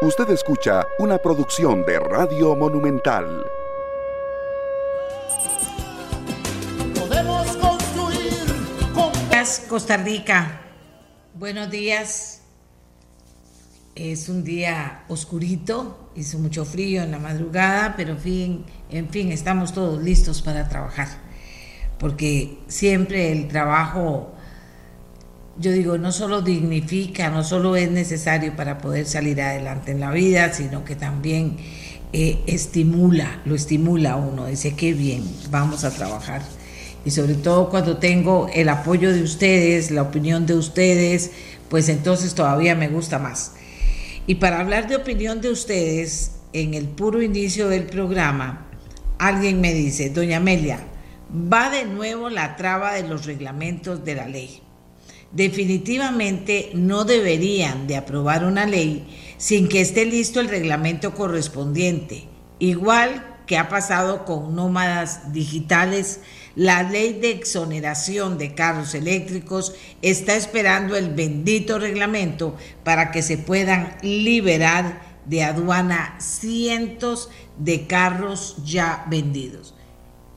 Usted escucha una producción de Radio Monumental. Podemos construir con... Costa Rica. Buenos días. Es un día oscurito, hizo mucho frío en la madrugada, pero en fin, en fin, estamos todos listos para trabajar. Porque siempre el trabajo yo digo, no solo dignifica, no solo es necesario para poder salir adelante en la vida, sino que también eh, estimula, lo estimula a uno, dice, qué bien, vamos a trabajar. Y sobre todo cuando tengo el apoyo de ustedes, la opinión de ustedes, pues entonces todavía me gusta más. Y para hablar de opinión de ustedes, en el puro inicio del programa, alguien me dice, doña Amelia, va de nuevo la traba de los reglamentos de la ley definitivamente no deberían de aprobar una ley sin que esté listo el reglamento correspondiente. Igual que ha pasado con nómadas digitales, la ley de exoneración de carros eléctricos está esperando el bendito reglamento para que se puedan liberar de aduana cientos de carros ya vendidos.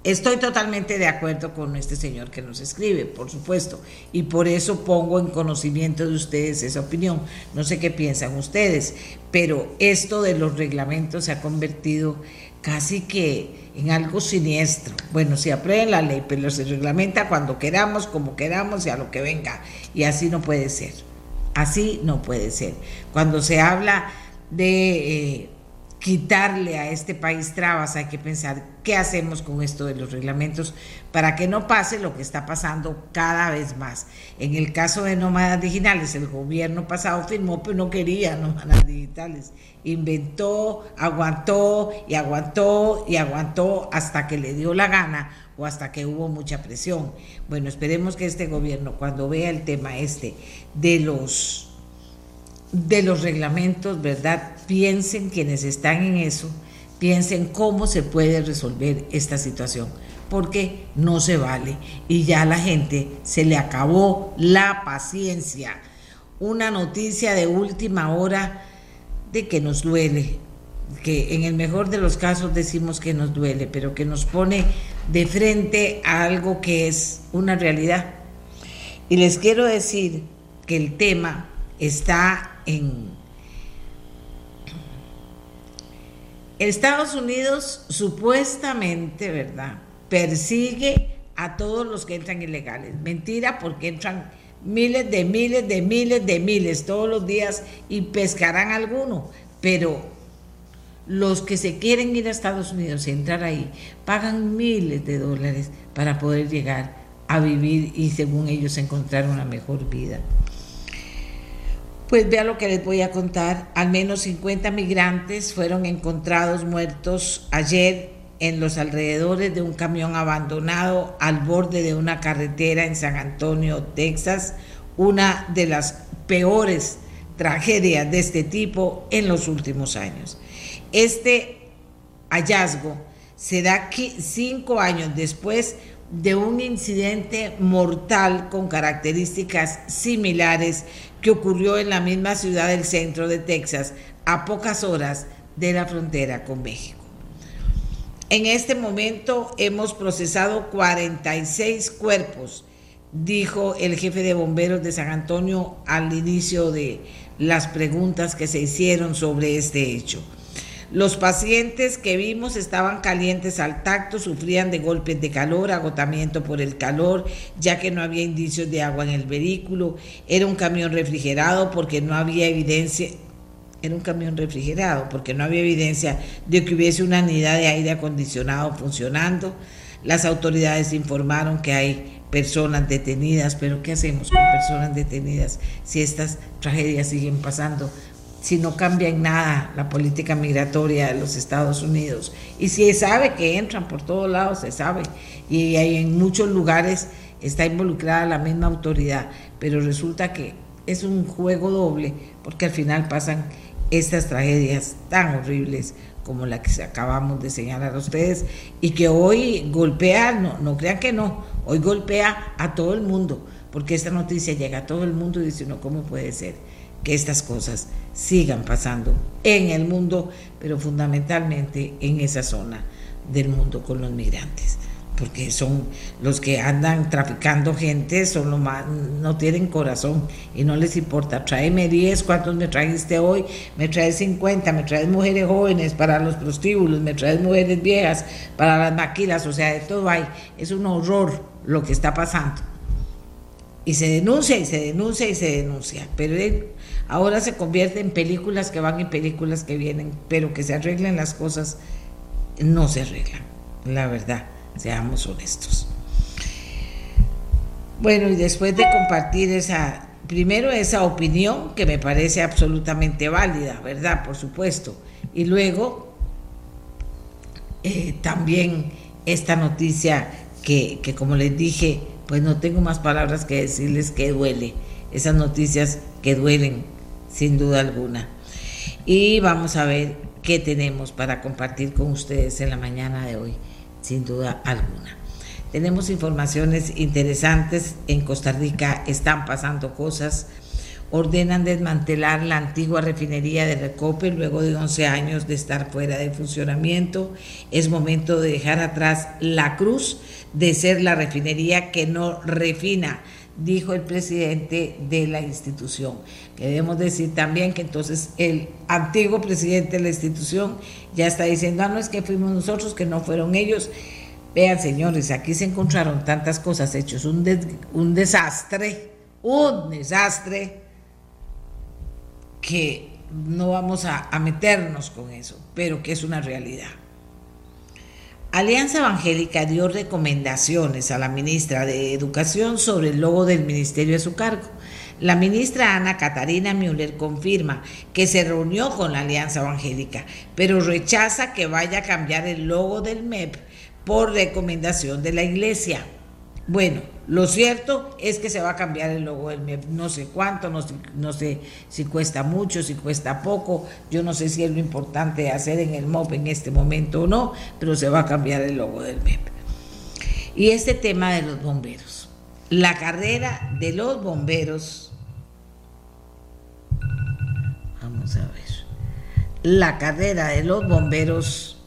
Estoy totalmente de acuerdo con este señor que nos escribe, por supuesto, y por eso pongo en conocimiento de ustedes esa opinión. No sé qué piensan ustedes, pero esto de los reglamentos se ha convertido casi que en algo siniestro. Bueno, se aprueben la ley, pero se reglamenta cuando queramos, como queramos y a lo que venga. Y así no puede ser. Así no puede ser. Cuando se habla de... Eh, quitarle a este país trabas, hay que pensar qué hacemos con esto de los reglamentos para que no pase lo que está pasando cada vez más. En el caso de nómadas digitales, el gobierno pasado firmó, pero no quería nómadas digitales. Inventó, aguantó y aguantó y aguantó hasta que le dio la gana o hasta que hubo mucha presión. Bueno, esperemos que este gobierno, cuando vea el tema este de los de los reglamentos, ¿verdad? Piensen quienes están en eso, piensen cómo se puede resolver esta situación, porque no se vale y ya a la gente se le acabó la paciencia. Una noticia de última hora de que nos duele, que en el mejor de los casos decimos que nos duele, pero que nos pone de frente a algo que es una realidad. Y les quiero decir que el tema está en Estados Unidos supuestamente, ¿verdad? Persigue a todos los que entran ilegales. Mentira porque entran miles de miles de miles de miles todos los días y pescarán alguno, pero los que se quieren ir a Estados Unidos y entrar ahí pagan miles de dólares para poder llegar a vivir y según ellos encontrar una mejor vida. Pues vea lo que les voy a contar. Al menos 50 migrantes fueron encontrados muertos ayer en los alrededores de un camión abandonado al borde de una carretera en San Antonio, Texas, una de las peores tragedias de este tipo en los últimos años. Este hallazgo se da cinco años después de un incidente mortal con características similares que ocurrió en la misma ciudad del centro de Texas a pocas horas de la frontera con México. En este momento hemos procesado 46 cuerpos, dijo el jefe de bomberos de San Antonio al inicio de las preguntas que se hicieron sobre este hecho. Los pacientes que vimos estaban calientes al tacto, sufrían de golpes de calor, agotamiento por el calor, ya que no había indicios de agua en el vehículo. Era un camión refrigerado porque no había evidencia, era un camión refrigerado porque no había evidencia de que hubiese una unidad de aire acondicionado funcionando. Las autoridades informaron que hay personas detenidas, pero ¿qué hacemos con personas detenidas si estas tragedias siguen pasando? Si no cambia en nada la política migratoria de los Estados Unidos. Y si sabe que entran por todos lados, se sabe. Y en muchos lugares está involucrada la misma autoridad. Pero resulta que es un juego doble, porque al final pasan estas tragedias tan horribles como la que acabamos de señalar a ustedes y que hoy golpea, no, no crean que no, hoy golpea a todo el mundo, porque esta noticia llega a todo el mundo y dice uno, ¿cómo puede ser? Que estas cosas sigan pasando en el mundo, pero fundamentalmente en esa zona del mundo con los migrantes porque son los que andan traficando gente, son los más, no tienen corazón y no les importa. Tráeme 10, ¿cuántos me trajiste hoy? Me traes 50, me traes mujeres jóvenes para los prostíbulos, me traes mujeres viejas para las maquilas, o sea, de todo hay. Es un horror lo que está pasando. Y se denuncia y se denuncia y se denuncia, pero ahora se convierte en películas que van y películas que vienen, pero que se arreglen las cosas, no se arreglan, la verdad seamos honestos. Bueno, y después de compartir esa, primero esa opinión que me parece absolutamente válida, ¿verdad? Por supuesto. Y luego eh, también esta noticia que, que como les dije, pues no tengo más palabras que decirles que duele. Esas noticias que duelen, sin duda alguna. Y vamos a ver qué tenemos para compartir con ustedes en la mañana de hoy sin duda alguna. Tenemos informaciones interesantes. En Costa Rica están pasando cosas. Ordenan desmantelar la antigua refinería de Recope luego de 11 años de estar fuera de funcionamiento. Es momento de dejar atrás la cruz de ser la refinería que no refina dijo el presidente de la institución. Queremos decir también que entonces el antiguo presidente de la institución ya está diciendo, ah, no es que fuimos nosotros, que no fueron ellos. Vean, señores, aquí se encontraron tantas cosas hechas, un, un desastre, un desastre, que no vamos a meternos con eso, pero que es una realidad. Alianza Evangélica dio recomendaciones a la ministra de Educación sobre el logo del ministerio a su cargo. La ministra Ana Catarina Müller confirma que se reunió con la Alianza Evangélica, pero rechaza que vaya a cambiar el logo del MEP por recomendación de la Iglesia. Bueno, lo cierto es que se va a cambiar el logo del MEP. No sé cuánto, no sé, si cuesta mucho, si cuesta poco. Yo no sé si es lo importante hacer en el MOP en este momento o no, pero se va a cambiar el logo del MEP. Y este tema de los bomberos. La carrera de los bomberos. Vamos a ver. La carrera de los bomberos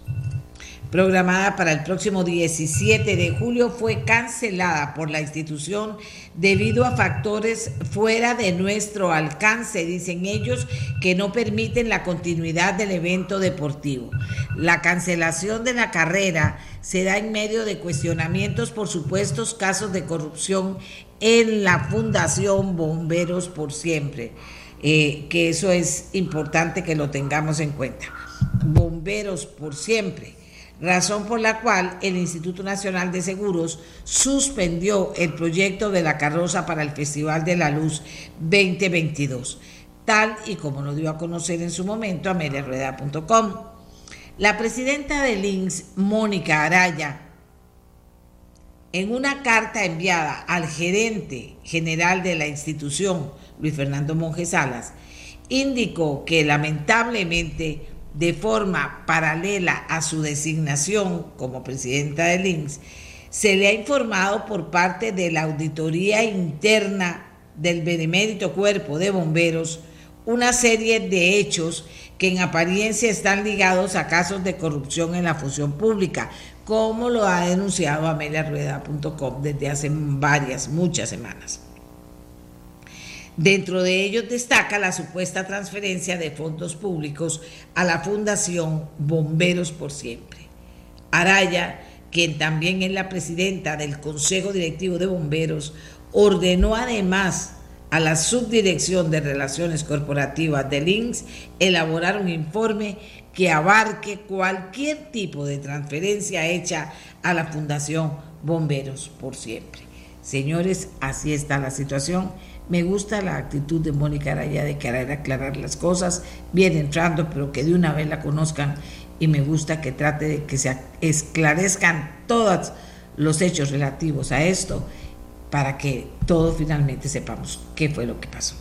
programada para el próximo 17 de julio, fue cancelada por la institución debido a factores fuera de nuestro alcance, dicen ellos, que no permiten la continuidad del evento deportivo. La cancelación de la carrera se da en medio de cuestionamientos por supuestos casos de corrupción en la Fundación Bomberos por Siempre, eh, que eso es importante que lo tengamos en cuenta. Bomberos por Siempre razón por la cual el Instituto Nacional de Seguros suspendió el proyecto de la carroza para el Festival de la Luz 2022, tal y como lo dio a conocer en su momento ameliarueda.com. La presidenta del INS, Mónica Araya, en una carta enviada al gerente general de la institución, Luis Fernando Monge Salas, indicó que lamentablemente de forma paralela a su designación como presidenta del INSS, se le ha informado por parte de la Auditoría Interna del Benemérito Cuerpo de Bomberos una serie de hechos que en apariencia están ligados a casos de corrupción en la función pública, como lo ha denunciado ameliarueda.com desde hace varias, muchas semanas. Dentro de ellos destaca la supuesta transferencia de fondos públicos a la Fundación Bomberos por Siempre. Araya, quien también es la presidenta del Consejo Directivo de Bomberos, ordenó además a la Subdirección de Relaciones Corporativas del INSS elaborar un informe que abarque cualquier tipo de transferencia hecha a la Fundación Bomberos por Siempre. Señores, así está la situación me gusta la actitud de Mónica Araya de querer aclarar las cosas, bien entrando, pero que de una vez la conozcan y me gusta que trate de que se esclarezcan todos los hechos relativos a esto para que todos finalmente sepamos qué fue lo que pasó.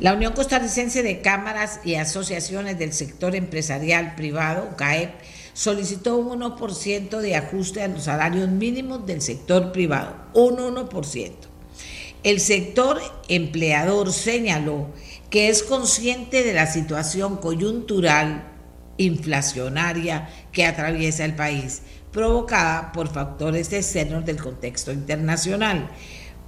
La Unión Costarricense de Cámaras y Asociaciones del Sector Empresarial Privado, CAEP, solicitó un 1% de ajuste a los salarios mínimos del sector privado, un 1%. El sector empleador señaló que es consciente de la situación coyuntural inflacionaria que atraviesa el país, provocada por factores externos del contexto internacional,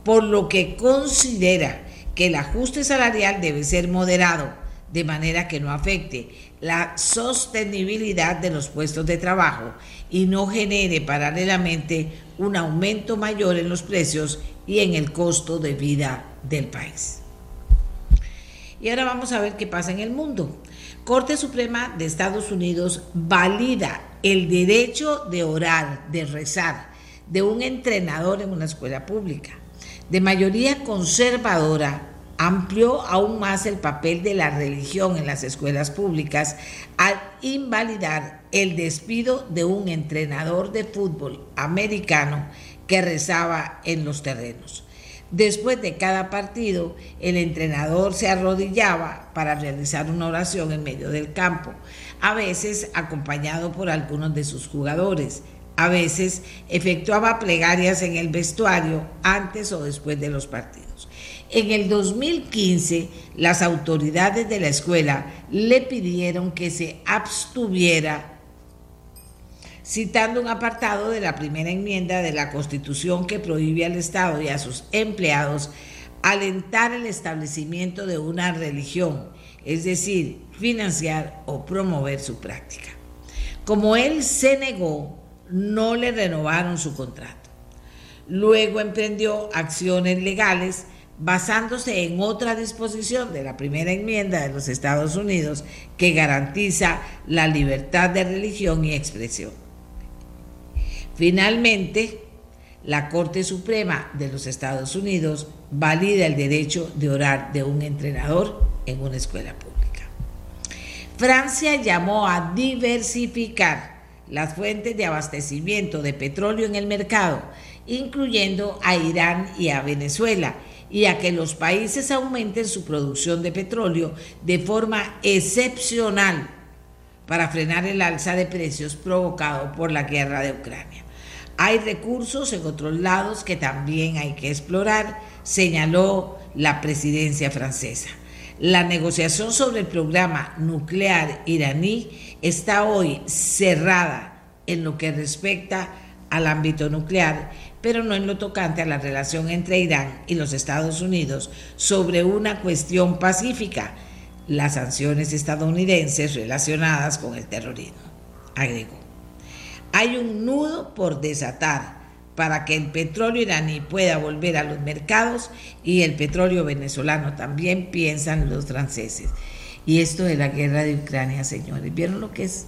por lo que considera que el ajuste salarial debe ser moderado, de manera que no afecte la sostenibilidad de los puestos de trabajo y no genere paralelamente un aumento mayor en los precios y en el costo de vida del país. Y ahora vamos a ver qué pasa en el mundo. Corte Suprema de Estados Unidos valida el derecho de orar, de rezar, de un entrenador en una escuela pública. De mayoría conservadora, amplió aún más el papel de la religión en las escuelas públicas al invalidar el despido de un entrenador de fútbol americano que rezaba en los terrenos. Después de cada partido, el entrenador se arrodillaba para realizar una oración en medio del campo, a veces acompañado por algunos de sus jugadores. A veces efectuaba plegarias en el vestuario antes o después de los partidos. En el 2015, las autoridades de la escuela le pidieron que se abstuviera citando un apartado de la primera enmienda de la Constitución que prohíbe al Estado y a sus empleados alentar el establecimiento de una religión, es decir, financiar o promover su práctica. Como él se negó, no le renovaron su contrato. Luego emprendió acciones legales basándose en otra disposición de la primera enmienda de los Estados Unidos que garantiza la libertad de religión y expresión. Finalmente, la Corte Suprema de los Estados Unidos valida el derecho de orar de un entrenador en una escuela pública. Francia llamó a diversificar las fuentes de abastecimiento de petróleo en el mercado, incluyendo a Irán y a Venezuela, y a que los países aumenten su producción de petróleo de forma excepcional para frenar el alza de precios provocado por la guerra de Ucrania. Hay recursos en otros lados que también hay que explorar, señaló la presidencia francesa. La negociación sobre el programa nuclear iraní está hoy cerrada en lo que respecta al ámbito nuclear, pero no en lo tocante a la relación entre Irán y los Estados Unidos sobre una cuestión pacífica, las sanciones estadounidenses relacionadas con el terrorismo, agregó. Hay un nudo por desatar para que el petróleo iraní pueda volver a los mercados y el petróleo venezolano también, piensan los franceses. Y esto de la guerra de Ucrania, señores, ¿vieron lo que es?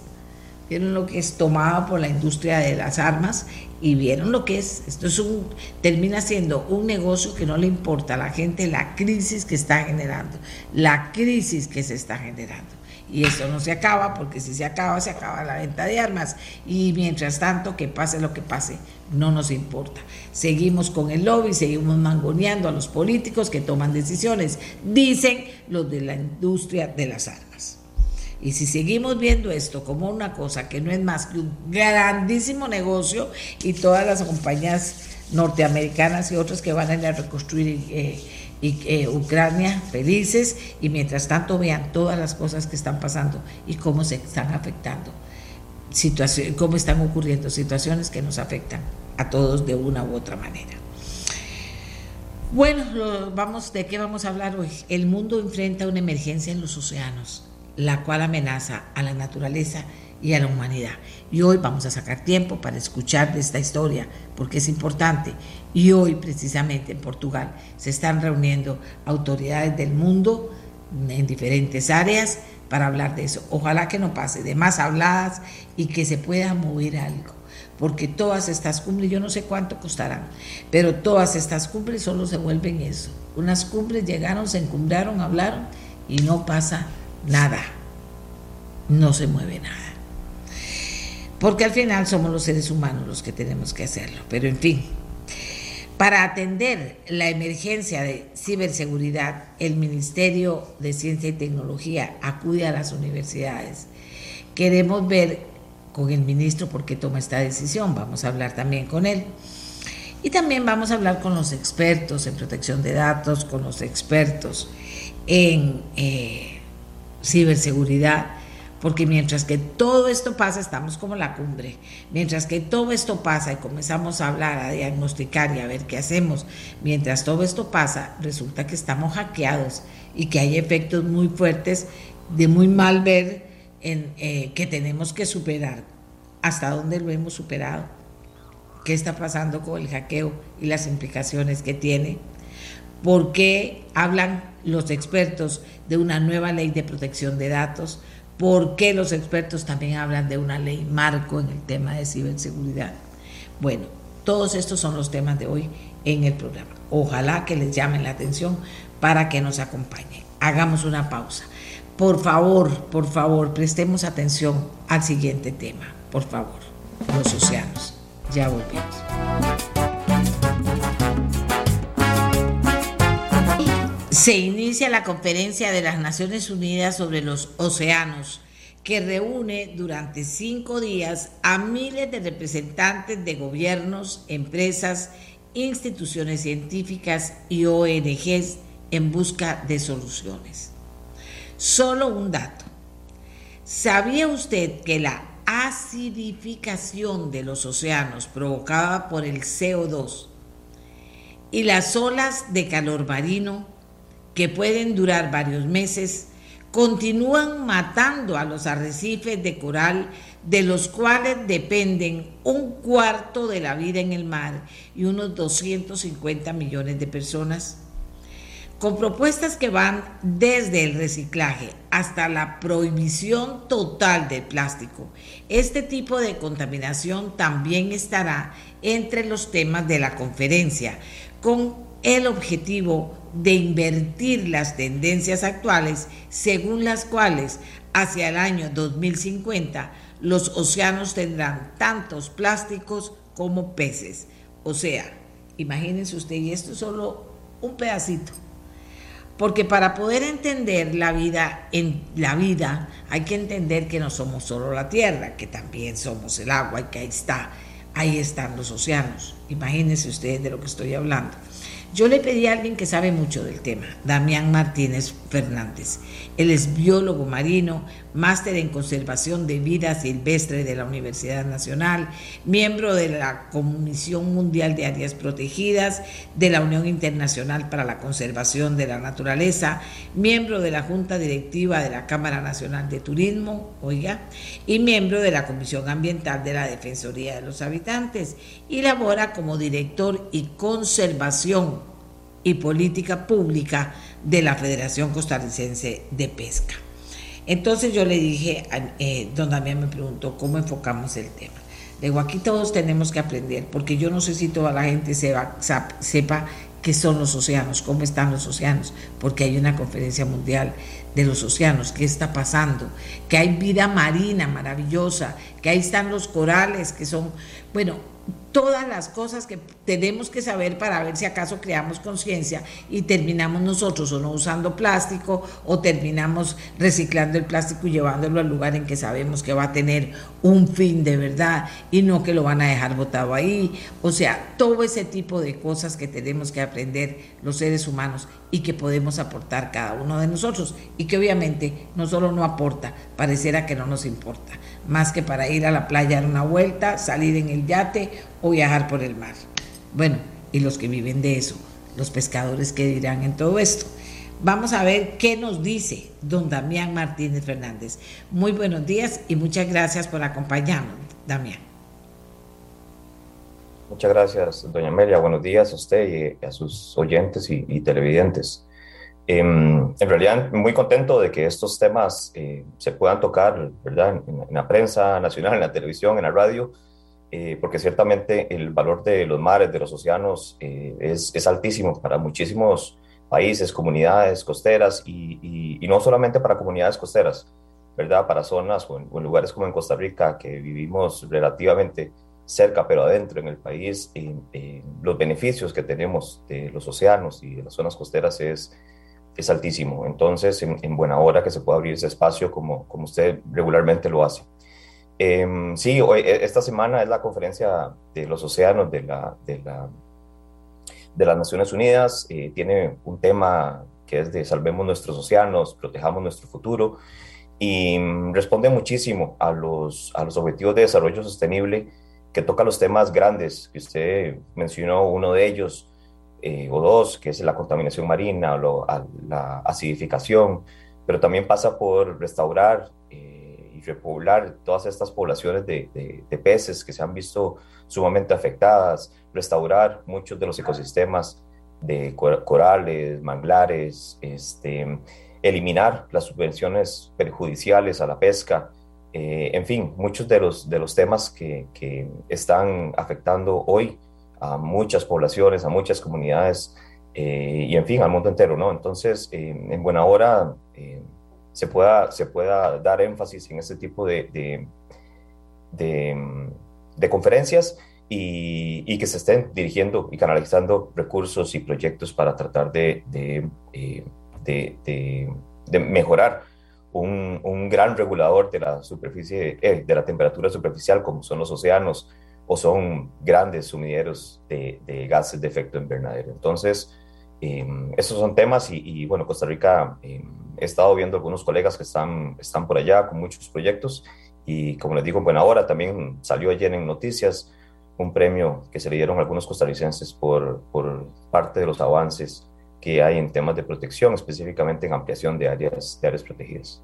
¿Vieron lo que es tomado por la industria de las armas? Y vieron lo que es. Esto es un, termina siendo un negocio que no le importa a la gente la crisis que está generando, la crisis que se está generando y eso no se acaba porque si se acaba se acaba la venta de armas. Y mientras tanto que pase lo que pase no nos importa. Seguimos con el lobby seguimos mangoneando a los políticos que toman decisiones dicen los de la industria de las armas. Y si seguimos viendo esto como una cosa que no es más que un grandísimo negocio y todas las compañías norteamericanas y otras que van a ir a reconstruir eh, y eh, Ucrania felices y mientras tanto vean todas las cosas que están pasando y cómo se están afectando, situaciones, cómo están ocurriendo situaciones que nos afectan a todos de una u otra manera. Bueno, vamos, ¿de qué vamos a hablar hoy? El mundo enfrenta una emergencia en los océanos, la cual amenaza a la naturaleza y a la humanidad. Y hoy vamos a sacar tiempo para escuchar de esta historia, porque es importante. Y hoy, precisamente en Portugal, se están reuniendo autoridades del mundo en diferentes áreas para hablar de eso. Ojalá que no pase de más habladas y que se pueda mover algo. Porque todas estas cumbres, yo no sé cuánto costarán, pero todas estas cumbres solo se vuelven eso. Unas cumbres llegaron, se encumbraron, hablaron y no pasa nada. No se mueve nada porque al final somos los seres humanos los que tenemos que hacerlo. Pero en fin, para atender la emergencia de ciberseguridad, el Ministerio de Ciencia y Tecnología acude a las universidades. Queremos ver con el ministro por qué toma esta decisión, vamos a hablar también con él. Y también vamos a hablar con los expertos en protección de datos, con los expertos en eh, ciberseguridad, porque mientras que todo esto pasa, estamos como la cumbre, mientras que todo esto pasa y comenzamos a hablar, a diagnosticar y a ver qué hacemos, mientras todo esto pasa, resulta que estamos hackeados y que hay efectos muy fuertes de muy mal ver en, eh, que tenemos que superar. ¿Hasta dónde lo hemos superado? ¿Qué está pasando con el hackeo y las implicaciones que tiene? ¿Por qué hablan los expertos de una nueva ley de protección de datos? ¿Por qué los expertos también hablan de una ley marco en el tema de ciberseguridad? Bueno, todos estos son los temas de hoy en el programa. Ojalá que les llamen la atención para que nos acompañen. Hagamos una pausa. Por favor, por favor, prestemos atención al siguiente tema. Por favor, los océanos. Ya volvemos. Se inicia la conferencia de las Naciones Unidas sobre los océanos, que reúne durante cinco días a miles de representantes de gobiernos, empresas, instituciones científicas y ONGs en busca de soluciones. Solo un dato. ¿Sabía usted que la acidificación de los océanos provocada por el CO2 y las olas de calor marino que pueden durar varios meses, continúan matando a los arrecifes de coral de los cuales dependen un cuarto de la vida en el mar y unos 250 millones de personas. Con propuestas que van desde el reciclaje hasta la prohibición total del plástico, este tipo de contaminación también estará entre los temas de la conferencia, con el objetivo de invertir las tendencias actuales según las cuales hacia el año 2050 los océanos tendrán tantos plásticos como peces. O sea, imagínense usted, y esto es solo un pedacito. Porque para poder entender la vida en la vida hay que entender que no somos solo la tierra, que también somos el agua y que ahí está, ahí están los océanos. Imagínense ustedes de lo que estoy hablando. Yo le pedí a alguien que sabe mucho del tema, Damián Martínez Fernández. Él es biólogo marino, máster en conservación de vida silvestre de la Universidad Nacional, miembro de la Comisión Mundial de Áreas Protegidas, de la Unión Internacional para la Conservación de la Naturaleza, miembro de la Junta Directiva de la Cámara Nacional de Turismo, oiga, y miembro de la Comisión Ambiental de la Defensoría de los Habitantes, y labora como director y conservación y política pública de la Federación Costarricense de Pesca. Entonces yo le dije, eh, don Damián me preguntó cómo enfocamos el tema. Le digo, aquí todos tenemos que aprender, porque yo no sé si toda la gente sepa, sepa qué son los océanos, cómo están los océanos, porque hay una conferencia mundial de los océanos, qué está pasando, que hay vida marina maravillosa, que ahí están los corales, que son, bueno, todas las cosas que tenemos que saber para ver si acaso creamos conciencia y terminamos nosotros o no usando plástico o terminamos reciclando el plástico y llevándolo al lugar en que sabemos que va a tener un fin de verdad y no que lo van a dejar botado ahí. O sea, todo ese tipo de cosas que tenemos que aprender los seres humanos y que podemos aportar cada uno de nosotros y que obviamente no solo no aporta, pareciera que no nos importa, más que para ir a la playa a dar una vuelta, salir en el yate o viajar por el mar. Bueno, y los que viven de eso, los pescadores que dirán en todo esto. Vamos a ver qué nos dice don Damián Martínez Fernández. Muy buenos días y muchas gracias por acompañarnos, Damián. Muchas gracias, doña Amelia. Buenos días a usted y a sus oyentes y, televidentes. Em, en realidad, muy contento de que estos temas eh, se puedan tocar ¿verdad? En, en, la prensa nacional, en la televisión, en la radio, eh, porque ciertamente el valor de los mares, de los océanos, eh, es, es, altísimo para muchísimos países, comunidades costeras y, y, no solamente para comunidades costeras, ¿verdad? Para zonas o en, lugares como en Costa Rica, que vivimos relativamente cerca, pero adentro en el país, los beneficios que tenemos de los océanos y de las zonas costeras es, es altísimo. Entonces, en, en buena hora que se pueda abrir ese espacio como, como usted regularmente lo hace. Eh, sí, e, esta semana es la conferencia de los océanos de, la, de, la, de las Naciones Unidas. Eh, tiene un tema que es de salvemos nuestros océanos, protejamos nuestro futuro, y mm, responde muchísimo a los, a los objetivos de desarrollo sostenible que toca los temas grandes, que usted mencionó uno de ellos, eh, o dos, que es la contaminación marina, o la acidificación, pero también pasa por restaurar eh, y repoblar todas estas poblaciones de, de, peces que se han visto sumamente afectadas, restaurar muchos de los ecosistemas de corales, manglares, este, eliminar las subvenciones perjudiciales a la pesca, eh, en fin, muchos de los, de los temas que, que, están afectando hoy a muchas poblaciones, a muchas comunidades eh, y en fin, al mundo entero, ¿no? Entonces, eh, en buena hora se, pueda, se pueda dar énfasis en este tipo de, de, conferencias y, que se estén dirigiendo y canalizando recursos y proyectos para tratar de, de mejorar un, un, gran regulador de la superficie, eh, de la temperatura superficial, como son los océanos o son grandes sumideros de, de gases de efecto invernadero. Entonces, eh, esos son temas y, y bueno, Costa Rica, eh, he estado viendo algunos colegas que están, están por allá con muchos proyectos y como les digo en buena hora, también salió ayer en noticias un premio que se le dieron a algunos costarricenses por, por parte de los avances que hay en temas de protección, específicamente en ampliación de áreas, de áreas protegidas.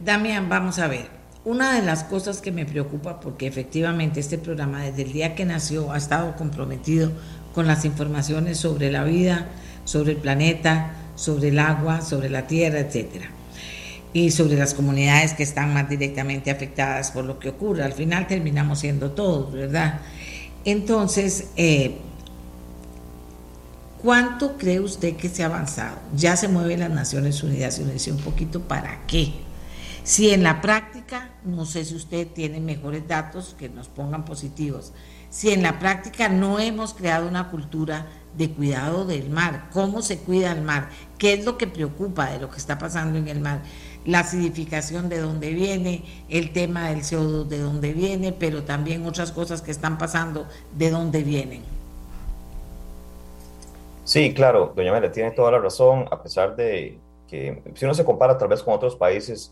Damián, vamos a ver. Una de las cosas que me preocupa, porque efectivamente este programa desde el día que nació ha estado comprometido con las informaciones sobre la vida, sobre el planeta, sobre el agua, sobre la tierra, etcétera, y sobre las comunidades que están más directamente afectadas por lo que ocurre. Al final terminamos siendo todos, ¿verdad? Entonces, eh, ¿Cuánto cree usted que se ha avanzado? Ya se mueve las Naciones Unidas y uno dice un poquito para qué. Si en la práctica, no sé si usted tiene mejores datos que nos pongan positivos, si en la práctica no hemos creado una cultura de cuidado del mar, cómo se cuida el mar, qué es lo que preocupa de lo que está pasando en el mar, la acidificación de dónde viene, el tema del CO2 de dónde viene, pero también otras cosas que están pasando de dónde vienen. Sí, claro, doña Amelia tiene toda la razón, a pesar de que si uno se compara tal vez con otros países,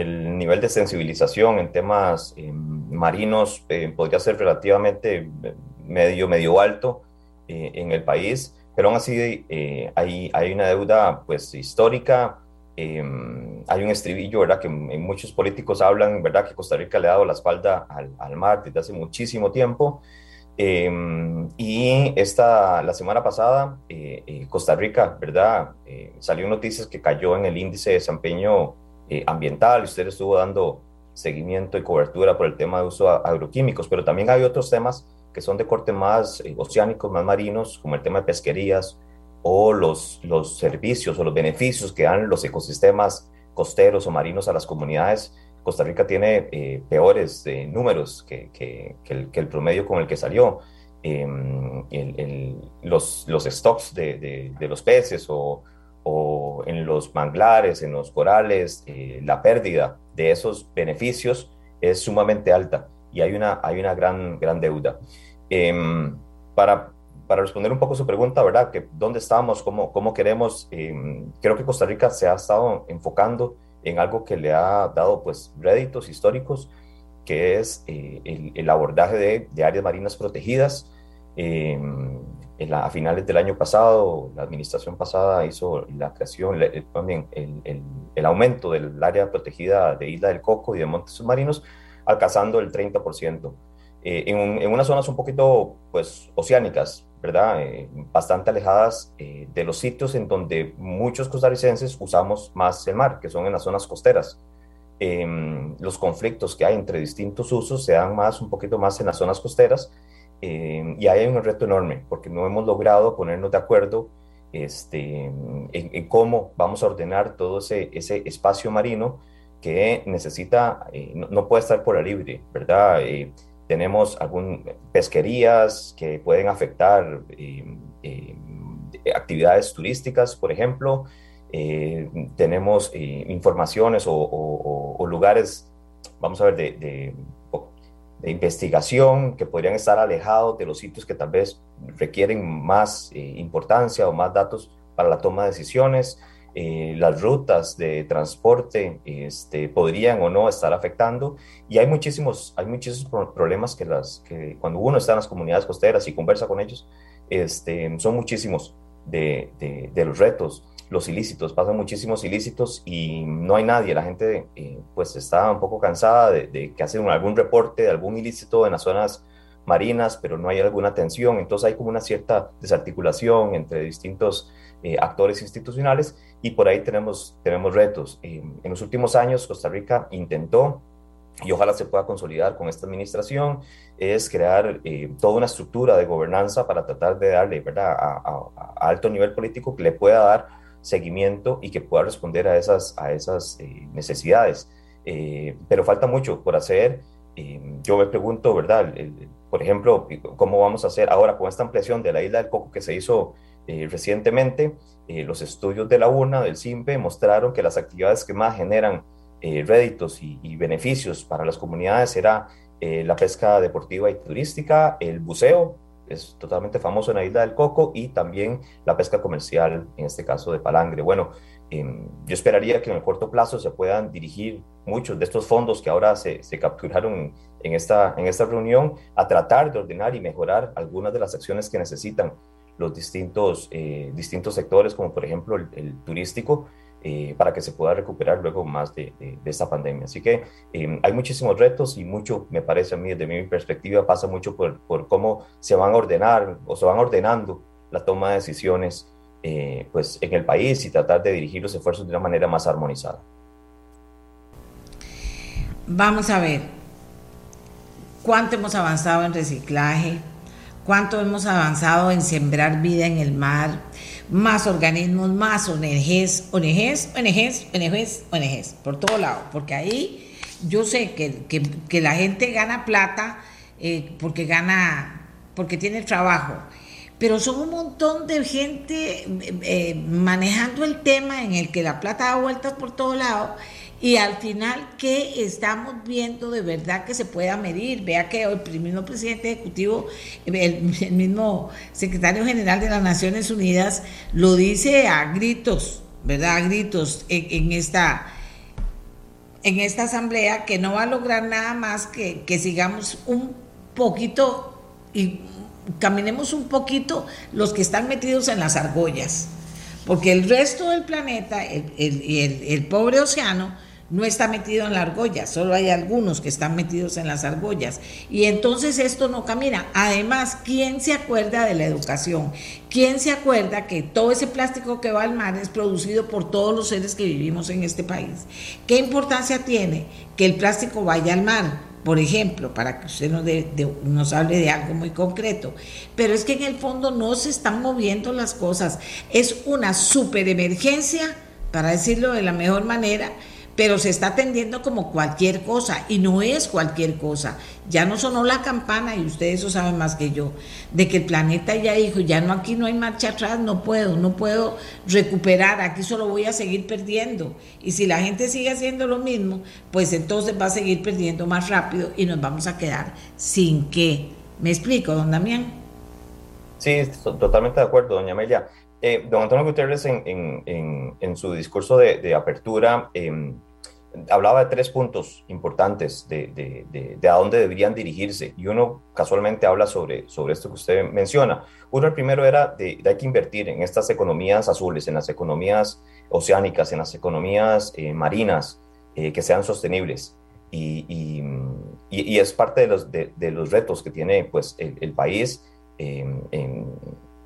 el nivel de sensibilización en temas eh, marinos eh, podría ser relativamente eh, medio, medio alto en el país, pero aún así hay, hay una deuda pues histórica, hay un estribillo, ¿verdad? Que muchos políticos hablan, ¿verdad? Que Costa Rica le ha dado la espalda al, al mar desde hace muchísimo tiempo Em, y esta, la semana pasada, eh, eh, Costa Rica, ¿verdad? Eh, salió noticias que cayó en el índice de desempeño ambiental y usted estuvo dando seguimiento y cobertura por el tema de uso de agroquímicos, pero también hay otros temas que son de corte más oceánicos, más marinos, como el tema de pesquerías o los, los servicios o los beneficios que dan los ecosistemas costeros o marinos a las comunidades Costa Rica tiene eh, peores eh, números que, que, el, promedio con el que salió. Em, los, los, stocks de, de, los peces o, o, en los manglares, en los corales, eh, la pérdida de esos beneficios es sumamente alta y hay una, hay una gran, gran deuda. Em, para, para responder un poco su pregunta, ¿verdad? Que ¿Dónde estamos? ¿Cómo, cómo queremos? Em, creo que Costa Rica se ha estado enfocando en algo que le ha dado pues réditos históricos, que es eh, el, abordaje de, de, áreas marinas protegidas. En la, a finales del año pasado, la administración pasada hizo la creación, también el, el, aumento del área protegida de Isla del Coco y de montes submarinos, alcanzando el 30%. Eh, en, en, unas zonas un poquito pues oceánicas, ¿verdad? Eh, bastante alejadas eh, de los sitios en donde muchos costarricenses usamos más el mar, que son en las zonas costeras. Em, los conflictos que hay entre distintos usos se dan más, un poquito más en las zonas costeras, em, y ahí hay un reto enorme, porque no hemos logrado ponernos de acuerdo este, en, cómo vamos a ordenar todo ese, ese espacio marino que necesita, eh, no, no, puede estar por la libre, ¿verdad? tenemos algunas pesquerías que pueden afectar eh, eh, actividades turísticas, por ejemplo. Eh, tenemos informaciones o, lugares, vamos a ver, de, de investigación que podrían estar alejados de los sitios que tal vez requieren más eh, importancia o más datos para la toma de decisiones. Eh, las rutas de transporte este, podrían o no estar afectando y hay muchísimos, hay muchísimos problemas que, las, que cuando uno está en las comunidades costeras y conversa con ellos, este, son muchísimos de, de, de los retos los ilícitos, pasan muchísimos ilícitos y no hay nadie, la gente eh, pues está un poco cansada de, que hacen algún reporte de algún ilícito en las zonas marinas, pero no hay alguna atención, entonces hay como una cierta desarticulación entre distintos eh, actores institucionales y por ahí tenemos, tenemos retos. Eh, en los últimos años Costa Rica intentó y ojalá se pueda consolidar con esta administración, es crear toda una estructura de gobernanza para tratar de darle ¿verdad? A, alto nivel político que le pueda dar seguimiento y que pueda responder a esas, a esas eh, necesidades. Eh, pero falta mucho por hacer. Eh, yo me pregunto, ¿verdad? por ejemplo, ¿cómo vamos a hacer ahora con esta ampliación de la isla del Coco que se hizo recientemente? los estudios de la UNA, del CIMPE, mostraron que las actividades que más generan réditos y, beneficios para las comunidades era la pesca deportiva y turística, el buceo, es totalmente famoso en la isla del Coco y también la pesca comercial, en este caso de palangre. Bueno, em, yo esperaría que en el corto plazo se puedan dirigir muchos de estos fondos que ahora se, se, capturaron en esta, en esta reunión a tratar de ordenar y mejorar algunas de las acciones que necesitan los distintos, eh, distintos sectores, como por ejemplo el turístico, eh, para que se pueda recuperar luego más de, esta pandemia. Así que em, hay muchísimos retos y mucho, me parece a mí, desde mi perspectiva, pasa mucho por, por cómo se van a ordenar o se van ordenando la toma de decisiones eh, pues, en el país y tratar de dirigir los esfuerzos de una manera más armonizada. Vamos a ver cuánto hemos avanzado en reciclaje, cuánto hemos avanzado en sembrar vida en el mar, más organismos, más ONGs, ONGs, ONGs, ONGs, ONGs, por todo lado, porque ahí yo sé que, la gente gana plata eh, porque gana, porque tiene trabajo, pero son un montón de gente eh, eh, manejando el tema en el que la plata da vueltas por todo lado y al final, ¿qué estamos viendo de verdad que se pueda medir? Vea que el mismo presidente ejecutivo, el, mismo secretario general de las Naciones Unidas lo dice a gritos, ¿verdad? A gritos en, esta en esta asamblea que no va a lograr nada más que, que sigamos un poquito y caminemos un poquito los que están metidos en las argollas, porque el resto del planeta, el, el, el pobre océano, no está metido en la argolla, solo hay algunos que están metidos en las argollas. Y entonces esto no camina. Además, ¿quién se acuerda de la educación? ¿Quién se acuerda que todo ese plástico que va al mar es producido por todos los seres que vivimos en este país? ¿Qué importancia tiene que el plástico vaya al mar? Por ejemplo, para que usted nos, nos hable de algo muy concreto. Pero es que en el fondo no se están moviendo las cosas. Es una super emergencia, para decirlo de la mejor manera, pero se está atendiendo como cualquier cosa y no es cualquier cosa. Ya no sonó la campana y ustedes eso saben más que yo, de que el planeta ya dijo, ya no aquí no hay marcha atrás, no puedo, no puedo recuperar, aquí solo voy a seguir perdiendo. Y si la gente sigue haciendo lo mismo, pues entonces va a seguir perdiendo más rápido y nos vamos a quedar sin qué. ¿Me explico, don Damián? Sí, totalmente de acuerdo, doña Amelia. Eh, don Antonio Guterres en, en, su discurso de, de apertura eh, hablaba de tres puntos importantes de, de, a dónde deberían dirigirse y uno casualmente habla sobre, sobre esto que usted menciona. Uno, el primero era de, hay que invertir en estas economías azules, en las economías oceánicas, en las economías eh, marinas eh, que sean sostenibles. Y, y, y, es parte de los, de, los retos que tiene pues, el, país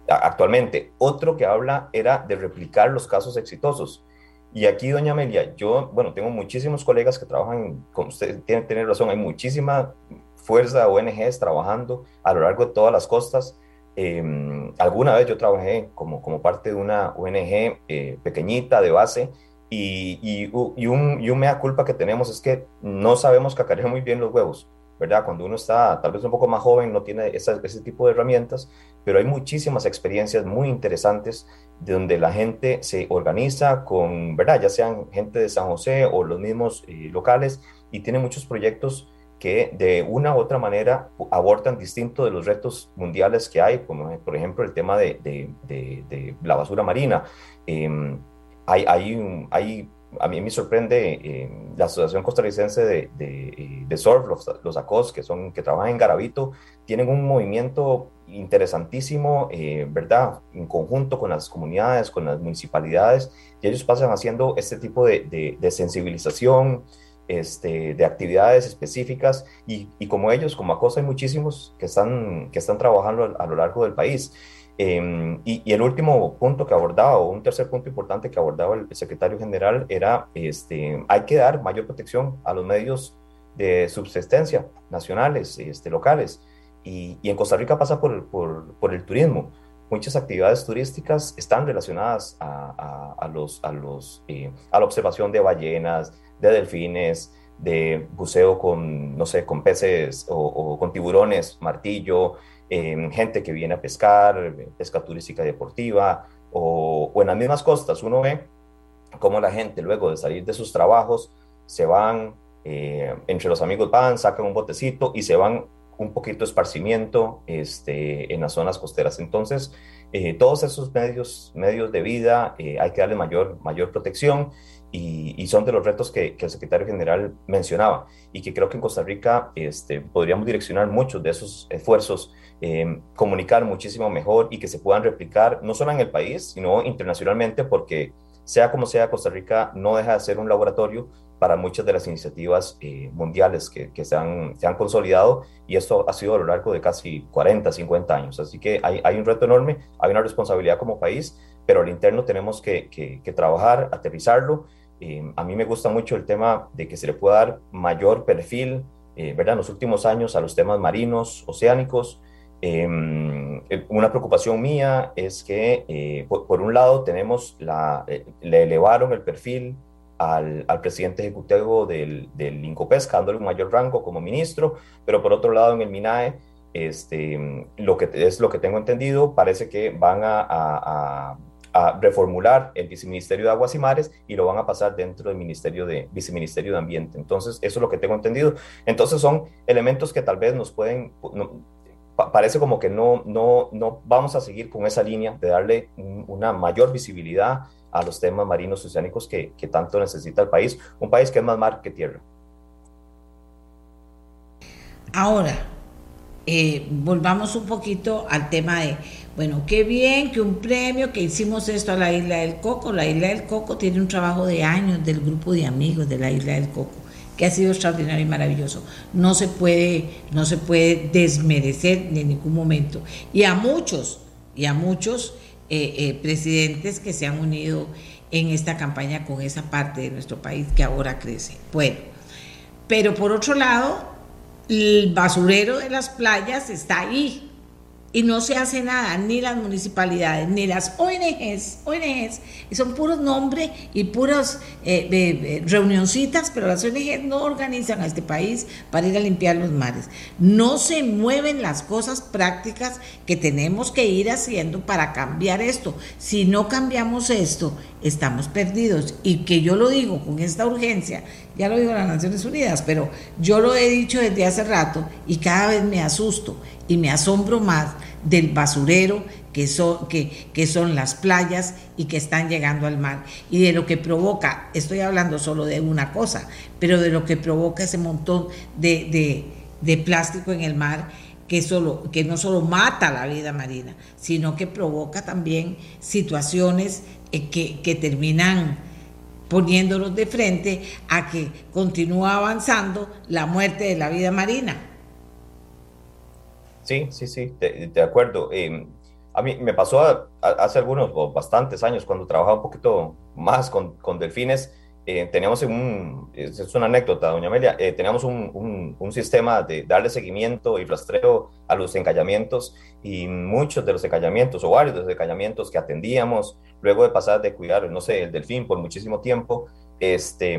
actualmente. Otro que habla era de replicar los casos exitosos. Y aquí, doña Amelia, yo, bueno, tengo muchísimos colegas que trabajan, con usted tiene, tiene razón, hay muchísima fuerza de ONGs trabajando a lo largo de todas las costas. Em, alguna vez yo trabajé como, como parte de una ONG eh, pequeñita de base y, y, y, un, y un mea culpa que tenemos es que no sabemos cacarear muy bien los huevos. ¿Verdad? Cuando uno está tal vez un poco más joven, no tiene ese tipo de herramientas, pero hay muchísimas experiencias muy interesantes de donde la gente se organiza con, ¿verdad? Ya sean gente de San José o los mismos eh, locales y tiene muchos proyectos que de una u otra manera abordan distinto de los retos mundiales que hay, como por ejemplo el tema de, de, la basura marina. Em, hay, hay, hay, a mí me sorprende eh, la Asociación Costarricense de, de, de Surf, los, los, ACOS, que, son, que trabajan en Garavito, tienen un movimiento interesantísimo, eh, ¿verdad? En conjunto con las comunidades, con las municipalidades, y ellos pasan haciendo este tipo de, de sensibilización, este, de actividades específicas y, como ellos, como ACOSA, hay muchísimos que están, que están trabajando a, lo largo del país. Em, y, el último punto que abordaba, o un tercer punto importante que abordaba el secretario general, era, este, hay que dar mayor protección a los medios de subsistencia nacionales, este, locales. Y, en Costa Rica pasa por, por, por, el turismo. Muchas actividades turísticas están relacionadas a, a, los, a, los, eh, a la observación de ballenas, de delfines, de buceo con, no sé, con peces o, con tiburones, martillo, em, gente que viene a pescar, pesca turística deportiva, o, en las mismas costas uno ve cómo la gente luego de salir de sus trabajos se van, eh, entre los amigos van, sacan un botecito y se van un poquito de esparcimiento este, en las zonas costeras. Entonces, eh, todos esos medios, medios de vida eh, hay que darle mayor, mayor protección y, son de los retos que, el secretario general mencionaba y que creo que en Costa Rica este, podríamos direccionar muchos de esos esfuerzos, eh, comunicar muchísimo mejor y que se puedan replicar no solo en el país, sino internacionalmente, porque sea como sea, Costa Rica no deja de ser un laboratorio para muchas de las iniciativas eh, mundiales que, que se, han, se, han, consolidado y esto ha sido a lo largo de casi 40, 50 años. Así que hay, hay un reto enorme, hay una responsabilidad como país, pero al interno tenemos que, que, que trabajar, aterrizarlo eh, a mí me gusta mucho el tema de que se le pueda dar mayor perfil, eh, ¿verdad? En los últimos años a los temas marinos, oceánicos. Em, eh, una preocupación mía es que, por, un lado, tenemos la, le elevaron el perfil al, al presidente ejecutivo del, del Incopesca, dándole un mayor rango como ministro, pero por otro lado, en el MINAE, este, lo que es lo que tengo entendido, parece que van a reformular el viceministerio de Aguas y Mares y lo van a pasar dentro del ministerio de viceministerio de Ambiente. Entonces, eso es lo que tengo entendido. Entonces, son elementos que tal vez nos pueden, parece como que no, no, no vamos a seguir con esa línea de darle una mayor visibilidad a los temas marinos oceánicos que, que tanto necesita el país, un país que es más mar que tierra. Ahora, eh, volvamos un poquito al tema de bueno, qué bien que un premio, que hicimos esto a la Isla del Coco. La Isla del Coco tiene un trabajo de años del grupo de amigos de la Isla del Coco, que ha sido extraordinario y maravilloso. No se puede, no se puede desmerecer en ningún momento. Y a muchos, y a muchos eh, eh, presidentes que se han unido en esta campaña con esa parte de nuestro país que ahora crece. Bueno, pero por otro lado, el basurero de las playas está ahí y no se hace nada, ni las municipalidades, ni las ONGs, ONGs, son puros nombres y puras eh, eh, reunioncitas, pero las ONGs no organizan a este país para ir a limpiar los mares. No se mueven las cosas prácticas que tenemos que ir haciendo para cambiar esto. Si no cambiamos esto, estamos perdidos. Y que yo lo digo con esta urgencia, ya lo digo las Naciones Unidas, pero yo lo he dicho desde hace rato y cada vez me asusto y me asombro más del basurero que son, que, que son las playas y que están llegando al mar. Y de lo que provoca, estoy hablando solo de una cosa, pero de lo que provoca ese montón de, de, plástico en el mar que, solo, que no solo mata la vida marina, sino que provoca también situaciones eh, que, que terminan poniéndonos de frente a que continúa avanzando la muerte de la vida marina. Sí, sí, sí, de, acuerdo. Em, a mí me pasó hace algunos o bastantes años cuando trabajaba un poquito más con, con delfines. Eh, teníamos un, es una anécdota, doña Amelia, eh, teníamos un, un, un, sistema de darle seguimiento y rastreo a los encallamientos y muchos de los encallamientos o varios de los encallamientos que atendíamos, luego de pasar de cuidar, no sé, el delfín por muchísimo tiempo, este,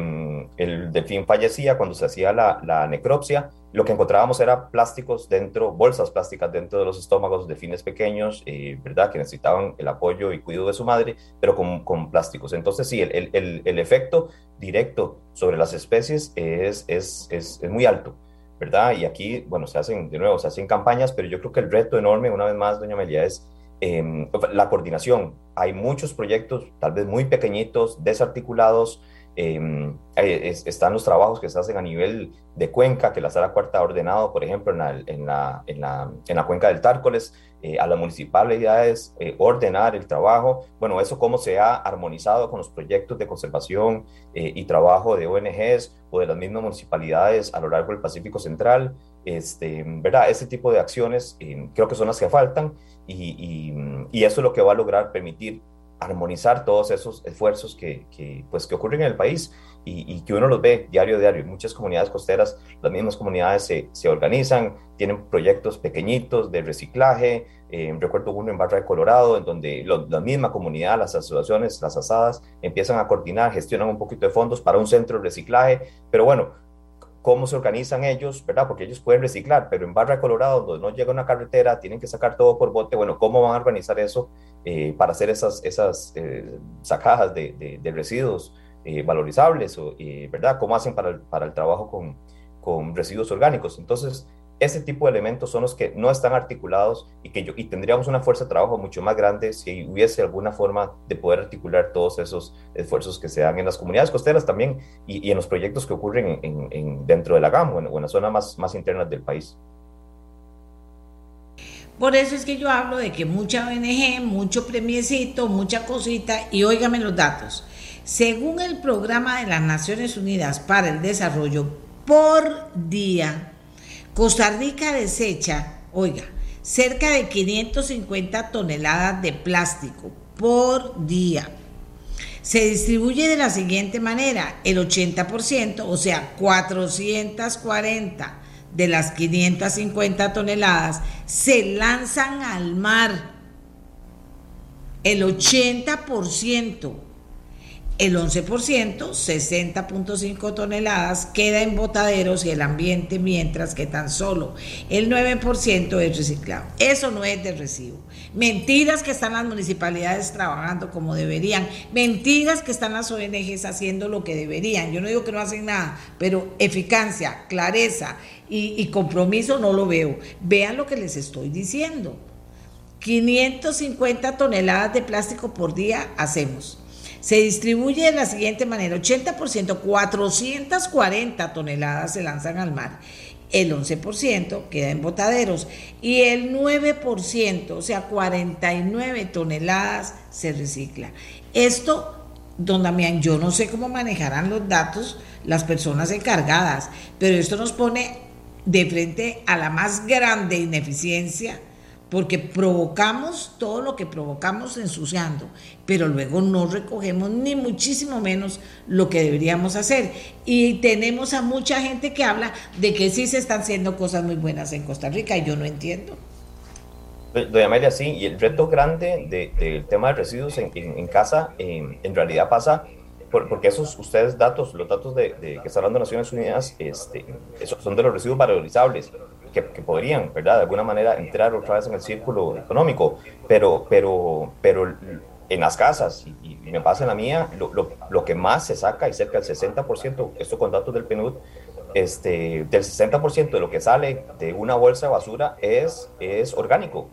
el delfín fallecía cuando se hacía la, la necropsia lo que encontrábamos era plásticos dentro, bolsas plásticas dentro de los estómagos de fines pequeños, eh, ¿verdad? Que necesitaban el apoyo y cuidado de su madre, pero con, con plásticos. Entonces, sí, el, el, el, efecto directo sobre las especies es, es, es, es, muy alto. ¿verdad? Y aquí, bueno, se hacen, de nuevo, se hacen campañas, pero yo creo que el reto enorme, una vez más, doña Amelia, es em, la coordinación. Hay muchos proyectos, tal vez muy pequeñitos, desarticulados, Em, están los trabajos que se hacen a nivel de cuenca, que la sala cuarta ha ordenado, por ejemplo, en la, en la, en la, en la cuenca del Tárcoles, eh, a las municipalidades eh, ordenar el trabajo. Bueno, eso cómo se ha armonizado con los proyectos de conservación eh, y trabajo de ONGs o de las mismas municipalidades a lo largo del Pacífico Central. Este, ¿verdad? Ese tipo de acciones creo que son las que faltan y, y, y eso es lo que va a lograr permitir armonizar todos esos esfuerzos que, pues, que ocurren en el país y, que uno los ve diario a diario. Muchas comunidades costeras, las mismas comunidades se, se organizan, tienen proyectos pequeñitos de reciclaje. Eh, recuerdo uno en Barra de Colorado, en donde la misma comunidad, las asociaciones, las asadas, empiezan a coordinar, gestionan un poquito de fondos para un centro de reciclaje. Pero bueno, cómo se organizan ellos, ¿verdad? Porque ellos pueden reciclar, pero en Barra Colorado, donde no llega una carretera, tienen que sacar todo por bote. Bueno, ¿cómo van a organizar eso eh, para hacer esas, esas eh, sacadas de, de, residuos eh, valorizables, o, ¿verdad? ¿Cómo hacen para el, para el trabajo con, con residuos orgánicos? Entonces, ese tipo de elementos son los que no están articulados y que yo, y tendríamos una fuerza de trabajo mucho más grande si hubiese alguna forma de poder articular todos esos esfuerzos que se dan en las comunidades costeras también y, y en los proyectos que ocurren en, en, dentro de la GAM o en, o en las zonas más, más internas del país. Por eso es que yo hablo de que mucha ONG, mucho premiecito, mucha cosita, y óigame los datos. Según el programa de las Naciones Unidas para el Desarrollo, por día Costa Rica desecha, oiga, cerca de 550 toneladas de plástico por día. Se distribuye de la siguiente manera, el 80%, o sea, 440 de las 550 toneladas se lanzan al mar. El 80% el 11%, 60.5 toneladas, queda en botaderos y el ambiente, mientras que tan solo el 9% es reciclado. Eso no es de recibo. Mentiras que están las municipalidades trabajando como deberían. Mentiras que están las ONGs haciendo lo que deberían. Yo no digo que no hacen nada, pero eficacia, clareza y, y compromiso no lo veo. Vean lo que les estoy diciendo. 550 toneladas de plástico por día hacemos se distribuye de la siguiente manera, 80%, 440 toneladas se lanzan al mar, el 11% queda en botaderos y el 9%, o sea, 49 toneladas se recicla. Esto, don Damián, yo no sé cómo manejarán los datos las personas encargadas, pero esto nos pone de frente a la más grande ineficiencia porque provocamos todo lo que provocamos ensuciando, pero luego no recogemos ni muchísimo menos lo que deberíamos hacer. Y tenemos a mucha gente que habla de que sí se están haciendo cosas muy buenas en Costa Rica y yo no entiendo. Doña Amelia, sí, y el reto grande del tema de residuos en, casa en realidad pasa porque esos ustedes datos, los datos de, que está hablando Naciones Unidas, este, esos son de los residuos valorizables que, podrían, ¿verdad? De alguna manera entrar otra vez en el círculo económico, pero, pero, pero en las casas, y, me pasa en la mía, lo, lo, lo, que más se saca, y cerca del 60%, esto con datos del PNUD, este, del 60% de lo que sale de una bolsa de basura es, es orgánico,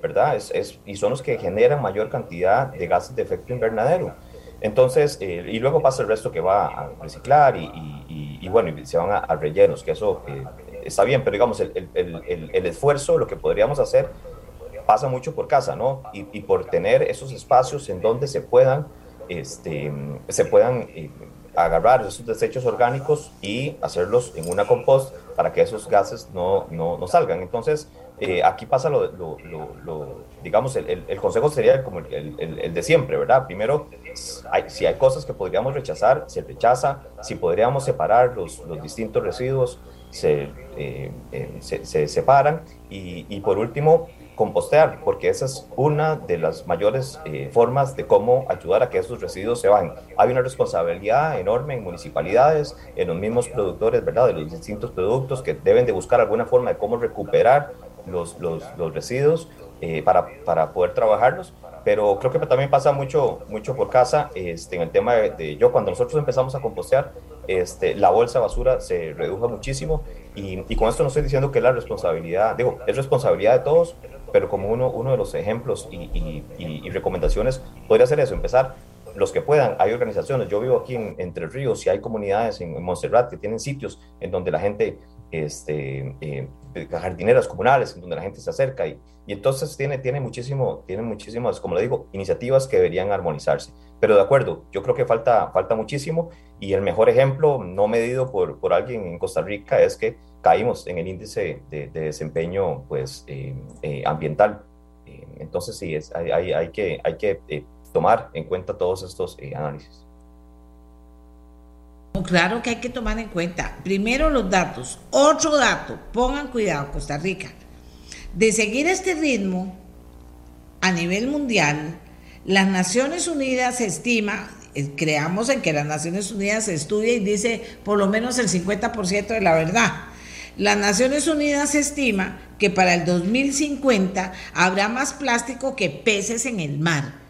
¿verdad? Es, es, y son los que generan mayor cantidad de gases de efecto invernadero. Entonces, eh, y luego pasa el resto que va a reciclar y, y, y bueno, y se van a, a, rellenos, que eso eh, está bien, pero digamos, el, el, el, esfuerzo, lo que podríamos hacer, pasa mucho por casa, ¿no? Y, y por tener esos espacios en donde se puedan, este, se puedan eh, agarrar esos desechos orgánicos y hacerlos en una compost para que esos gases no, no, salgan. Entonces, eh, aquí pasa lo, lo, lo, digamos, el, consejo sería como el, de siempre, ¿verdad? Primero, si hay cosas que podríamos rechazar, se rechaza, si podríamos separar los, los distintos residuos, se, eh, eh, se, separan. Y, y, por último, compostear, porque esa es una de las mayores eh, formas de cómo ayudar a que esos residuos se vayan. Hay una responsabilidad enorme en municipalidades, en los mismos productores, ¿verdad?, de los distintos productos que deben de buscar alguna forma de cómo recuperar los, los, los residuos para, para poder trabajarlos pero creo que también pasa mucho, mucho por casa este, en el tema de, yo cuando nosotros empezamos a compostear, este, la bolsa basura se redujo muchísimo. Y, con esto no estoy diciendo que es la responsabilidad, digo, es responsabilidad de todos, pero como uno, uno de los ejemplos y, recomendaciones podría ser eso, empezar los que puedan, hay organizaciones, yo vivo aquí en Entre Ríos y hay comunidades en, Montserrat que tienen sitios en donde la gente, este, eh, jardineras comunales, donde la gente se acerca y, y entonces tiene, tiene, muchísimo, tiene muchísimas, como le digo, iniciativas que deberían armonizarse. Pero de acuerdo, yo creo que falta, falta muchísimo y el mejor ejemplo no medido por, por alguien en Costa Rica es que caímos en el índice de, desempeño pues, eh, eh, ambiental. Eh, entonces sí, es, hay, hay, hay, que, hay que tomar en cuenta todos estos análisis. Claro que hay que tomar en cuenta primero los datos. Otro dato, pongan cuidado, Costa Rica. De seguir este ritmo a nivel mundial, las Naciones Unidas estima, eh, creamos en que las Naciones Unidas estudia y dice por lo menos el 50% de la verdad. Las Naciones Unidas estima que para el 2050 habrá más plástico que peces en el mar.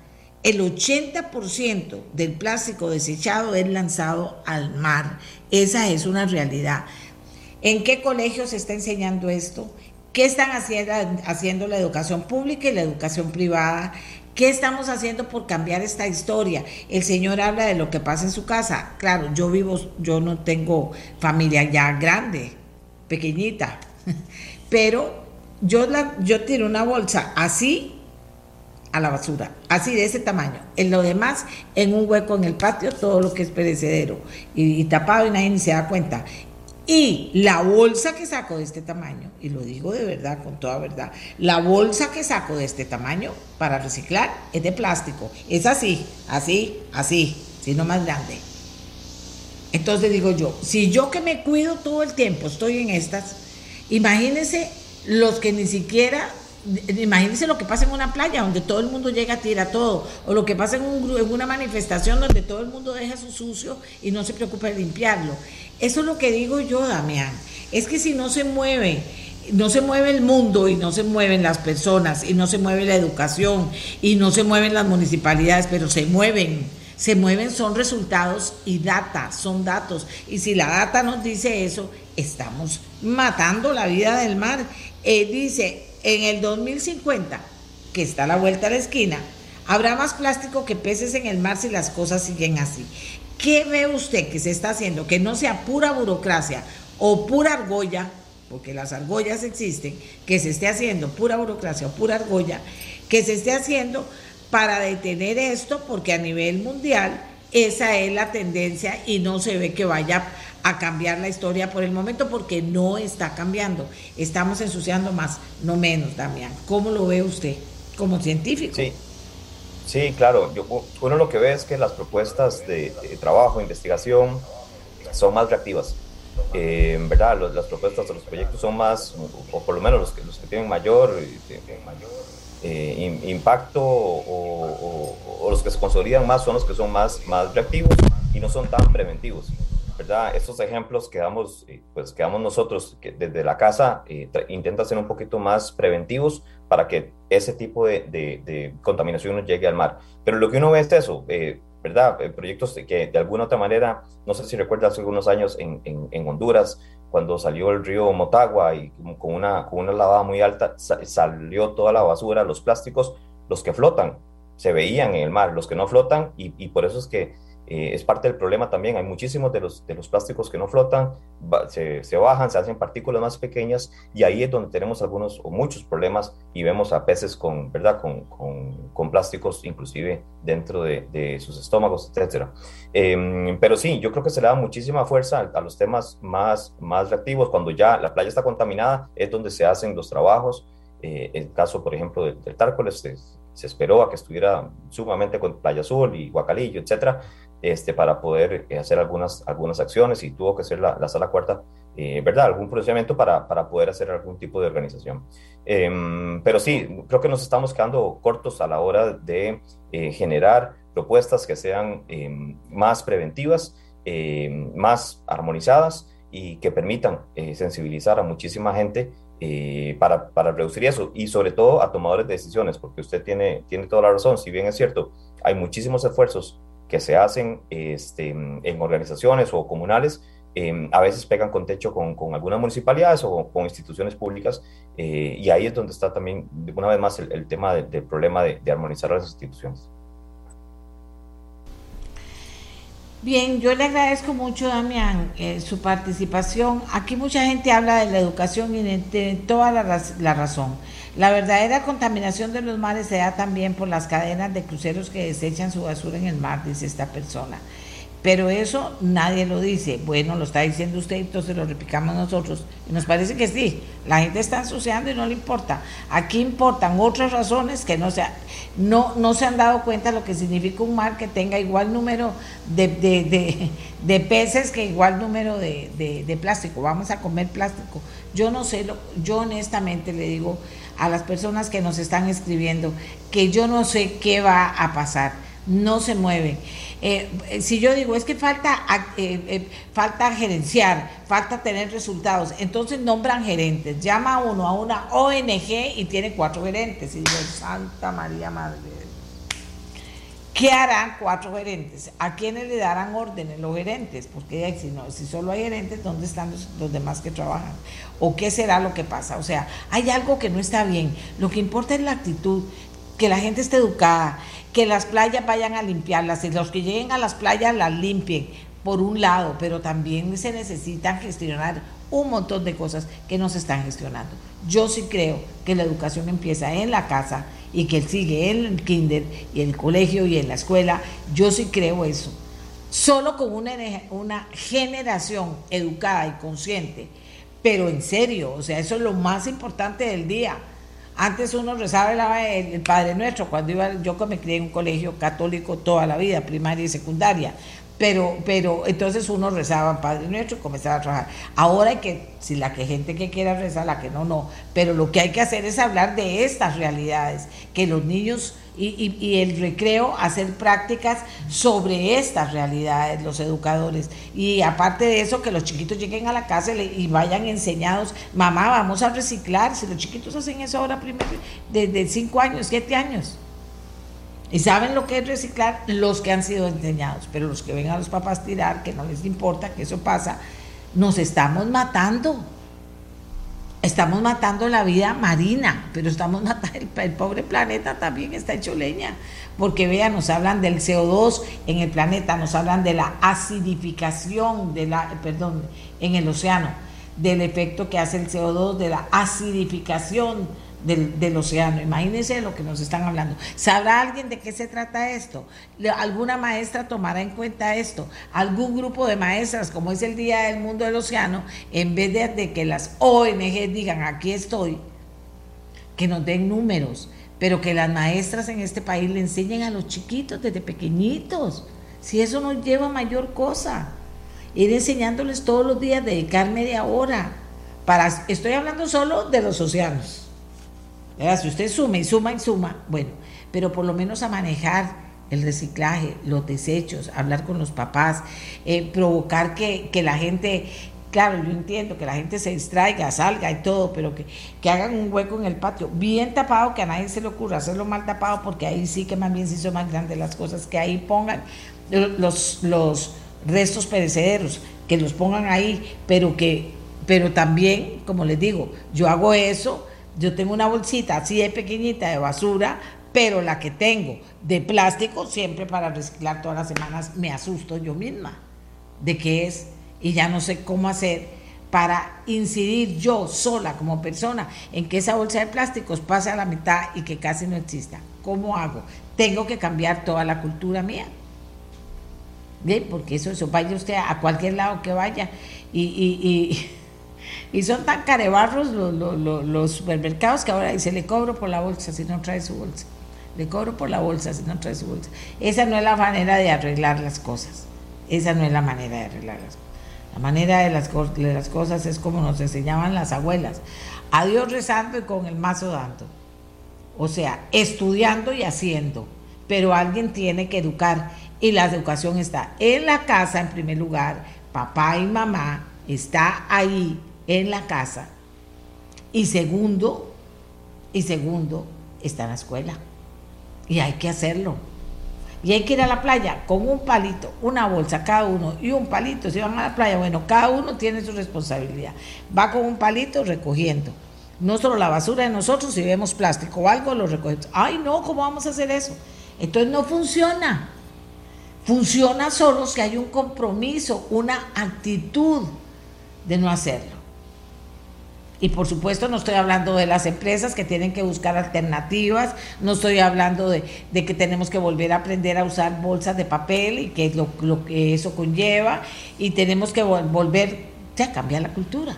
El 80% del plástico desechado es lanzado al mar. Esa es una realidad. ¿En qué colegio se está enseñando esto? ¿Qué están haciendo, haciendo la educación pública y la educación privada? ¿Qué estamos haciendo por cambiar esta historia? El Señor habla de lo que pasa en su casa. Claro, yo vivo, yo no tengo familia ya grande, pequeñita, pero yo, la, yo tiro una bolsa así a la basura, así de ese tamaño. En lo demás, en un hueco en el patio, todo lo que es perecedero y, tapado y nadie ni se da cuenta. Y la bolsa que saco de este tamaño, y lo digo de verdad, con toda verdad, la bolsa que saco de este tamaño para reciclar es de plástico. Es así, así, así, sino más grande. Entonces digo yo, si yo que me cuido todo el tiempo estoy en estas, imagínense los que ni siquiera Imagínense lo que pasa en una playa donde todo el mundo llega a tirar todo, o lo que pasa en, un, en una manifestación donde todo el mundo deja su sucio y no se preocupa de limpiarlo. Eso es lo que digo yo, Damián. Es que si no se mueve, no se mueve el mundo y no se mueven las personas y no se mueve la educación y no se mueven las municipalidades, pero se mueven. Se mueven, son resultados y data, son datos. Y si la data nos dice eso, estamos matando la vida del mar. Eh, dice, en el 2050, que está a la vuelta a la esquina, habrá más plástico que peces en el mar si las cosas siguen así. ¿Qué ve usted que se está haciendo? Que no sea pura burocracia o pura argolla, porque las argollas existen, que se esté haciendo pura burocracia o pura argolla, que se esté haciendo para detener esto, porque a nivel mundial esa es la tendencia y no se ve que vaya a cambiar la historia por el momento porque no está cambiando. Estamos ensuciando más, no menos, Damián. ¿Cómo lo ve usted como científico? Sí. Sí, claro. Yo, uno lo que ve es que las propuestas de, trabajo, investigación, son más reactivas. Eh, en verdad, las propuestas de los proyectos son más, o por lo menos los que, los que tienen mayor, eh, impacto o, o, los que se consolidan más son los que son más, más reactivos y no son tan preventivos. ¿Verdad? Estos ejemplos que damos, eh, pues, que damos nosotros desde la casa, eh, intenta ser un poquito más preventivos para que ese tipo de, contaminación no llegue al mar. Pero lo que uno ve es eso, eh, ¿verdad? Proyectos que de alguna otra manera, no sé si recuerdas hace algunos años en, en, Honduras, cuando salió el río Motagua y con una, con una lavada muy alta, salió toda la basura, los plásticos, los que flotan, se veían en el mar, los que no flotan, y por eso es que eh, es parte del problema también. Hay muchísimos de los, de los plásticos que no flotan, se, se, bajan, se hacen partículas más pequeñas y ahí es donde tenemos algunos o muchos problemas y vemos a peces con, ¿verdad? con, con, con plásticos inclusive dentro de, de sus estómagos, etc. Em, pero sí, yo creo que se le da muchísima fuerza a, los temas más, más reactivos. Cuando ya la playa está contaminada es donde se hacen los trabajos. Eh, el caso, por ejemplo, del, del Tárcoles, se, se esperó a que estuviera sumamente con Playa Azul y Guacalillo, etcétera, este, para poder eh, hacer algunas, algunas acciones y tuvo que ser la, sala cuarta, eh, ¿verdad? Algún procedimiento para, para, poder hacer algún tipo de organización. Em, pero sí, creo que nos estamos quedando cortos a la hora de eh, generar propuestas que sean em, más preventivas, em, más armonizadas y que permitan sensibilizar a muchísima gente para, para, reducir eso y sobre todo a tomadores de decisiones, porque usted tiene, tiene toda la razón, si bien es cierto, hay muchísimos esfuerzos que se hacen este, en organizaciones o comunales, Em, a veces pegan con techo con, con algunas municipalidades o con, instituciones públicas eh, y ahí es donde está también, una vez más, el, tema del problema de, armonizar las instituciones. Bien, yo le agradezco mucho, Damián, eh, su participación. Aquí mucha gente habla de la educación y tiene toda la, la razón. La verdadera contaminación de los mares se da también por las cadenas de cruceros que desechan su basura en el mar, dice esta persona. Pero eso nadie lo dice. Bueno, lo está diciendo usted, entonces lo replicamos nosotros. Y nos parece que sí, la gente está ensuciando y no le importa. Aquí importan otras razones que no se, no, se han dado cuenta lo que significa un mar que tenga igual número de, de, peces que igual número de, plástico. Vamos a comer plástico. Yo no sé, lo, yo honestamente le digo a las personas que nos están escribiendo que yo no sé qué va a pasar. No se mueven. Eh, si yo digo, es que falta, eh, eh, falta gerenciar, falta tener resultados, entonces nombran gerentes, llama uno a una ONG y tiene cuatro gerentes. Y digo, Santa María Madre. ¿Qué harán cuatro gerentes? ¿A quiénes le darán órdenes los gerentes? Porque si, no, si solo hay gerentes, ¿dónde están los, los, demás que trabajan? ¿O qué será lo que pasa? O sea, hay algo que no está bien. Lo que importa es la actitud, que la gente esté educada, que las playas vayan a limpiarlas y los que lleguen a las playas las limpien, por un lado, pero también se necesitan gestionar un montón de cosas que no se están gestionando. Yo sí creo que la educación empieza en la casa y que sigue en el kinder y en el colegio y en la escuela. Yo sí creo eso. Solo con una, una generación educada y consciente, pero en serio, o sea, eso es lo más importante del día antes uno rezaba el, Padre Nuestro, cuando iba, yo me crié en un colegio católico toda la vida, primaria y secundaria, pero, pero entonces uno rezaba Padre Nuestro y comenzaba a trabajar. Ahora hay que, si la que gente que quiera rezar, la que no, no, pero lo que hay que hacer es hablar de estas realidades, que los niños y, el recreo hacer prácticas sobre estas realidades, los educadores. Y aparte de eso, que los chiquitos lleguen a la casa y, vayan enseñados, mamá, vamos a reciclar. Si los chiquitos hacen eso ahora primero, desde 5 años, 7 años. Y saben lo que es reciclar los que han sido enseñados, pero los que ven a los papás tirar, que no les importa, que eso pasa, nos estamos matando. Estamos matando la vida marina, pero estamos matando el, pobre planeta también está hecho leña, porque vean, nos hablan del CO2 en el planeta, nos hablan de la acidificación de perdón, en el océano, del efecto que hace el CO2, de la acidificación del, océano. Imagínense lo que nos están hablando. ¿Sabrá alguien de qué se trata esto? ¿Alguna maestra tomará en cuenta esto? ¿Algún grupo de maestras, como es el Día del Mundo del Océano, en vez de, de que las ONG digan, aquí estoy, que nos den números, pero que las maestras en este país le enseñen a los chiquitos desde pequeñitos? Si eso nos lleva a mayor cosa. Ir enseñándoles todos los días, dedicar media hora. Para, estoy hablando solo de los océanos si usted suma y suma y suma, bueno, pero por lo menos a manejar el reciclaje, los desechos, hablar con los papás, eh, provocar que, la gente, claro, yo entiendo que la gente se distraiga, salga y todo, pero que, que, hagan un hueco en el patio, bien tapado, que a nadie se le ocurra hacerlo mal tapado, porque ahí sí que más bien sí son más grandes las cosas, que ahí pongan los, los restos perecederos, que los pongan ahí, pero que, pero también, como les digo, yo hago eso yo tengo una bolsita así de pequeñita de basura, pero la que tengo de plástico, siempre para reciclar todas las semanas, me asusto yo misma de qué es y ya no sé cómo hacer para incidir yo sola como persona en que esa bolsa de plásticos pase a la mitad y que casi no exista. ¿Cómo hago? Tengo que cambiar toda la cultura mía. Porque eso, eso vaya usted a cualquier lado que vaya y y son tan carebarros los, supermercados que ahora dice, le cobro por la bolsa si no trae su bolsa. Le cobro por la bolsa si no trae su bolsa. Esa no es la manera de arreglar las cosas. Esa no es la manera de arreglar las cosas. La manera de las, de las cosas es como nos enseñaban las abuelas. A Dios rezando y con el mazo dando. O sea, estudiando y haciendo. Pero alguien tiene que educar. Y la educación está en la casa en primer lugar. Papá y mamá está ahí en la casa. Y segundo, y segundo, está en la escuela. Y hay que hacerlo. y hay que ir a la playa con un palito, una bolsa cada uno y un palito. Si van a la playa, bueno, cada uno tiene su responsabilidad. Va con un palito recogiendo. No solo la basura de nosotros, si vemos plástico o algo, lo recogemos. Ay, no, ¿cómo vamos a hacer eso? Entonces no funciona. Funciona solo si hay un compromiso, una actitud de no hacerlo. Y por supuesto no estoy hablando de las empresas que tienen que buscar alternativas, no estoy hablando de, que tenemos que volver a aprender a usar bolsas de papel y que es lo, lo que eso conlleva, y tenemos que volver a cambiar la cultura.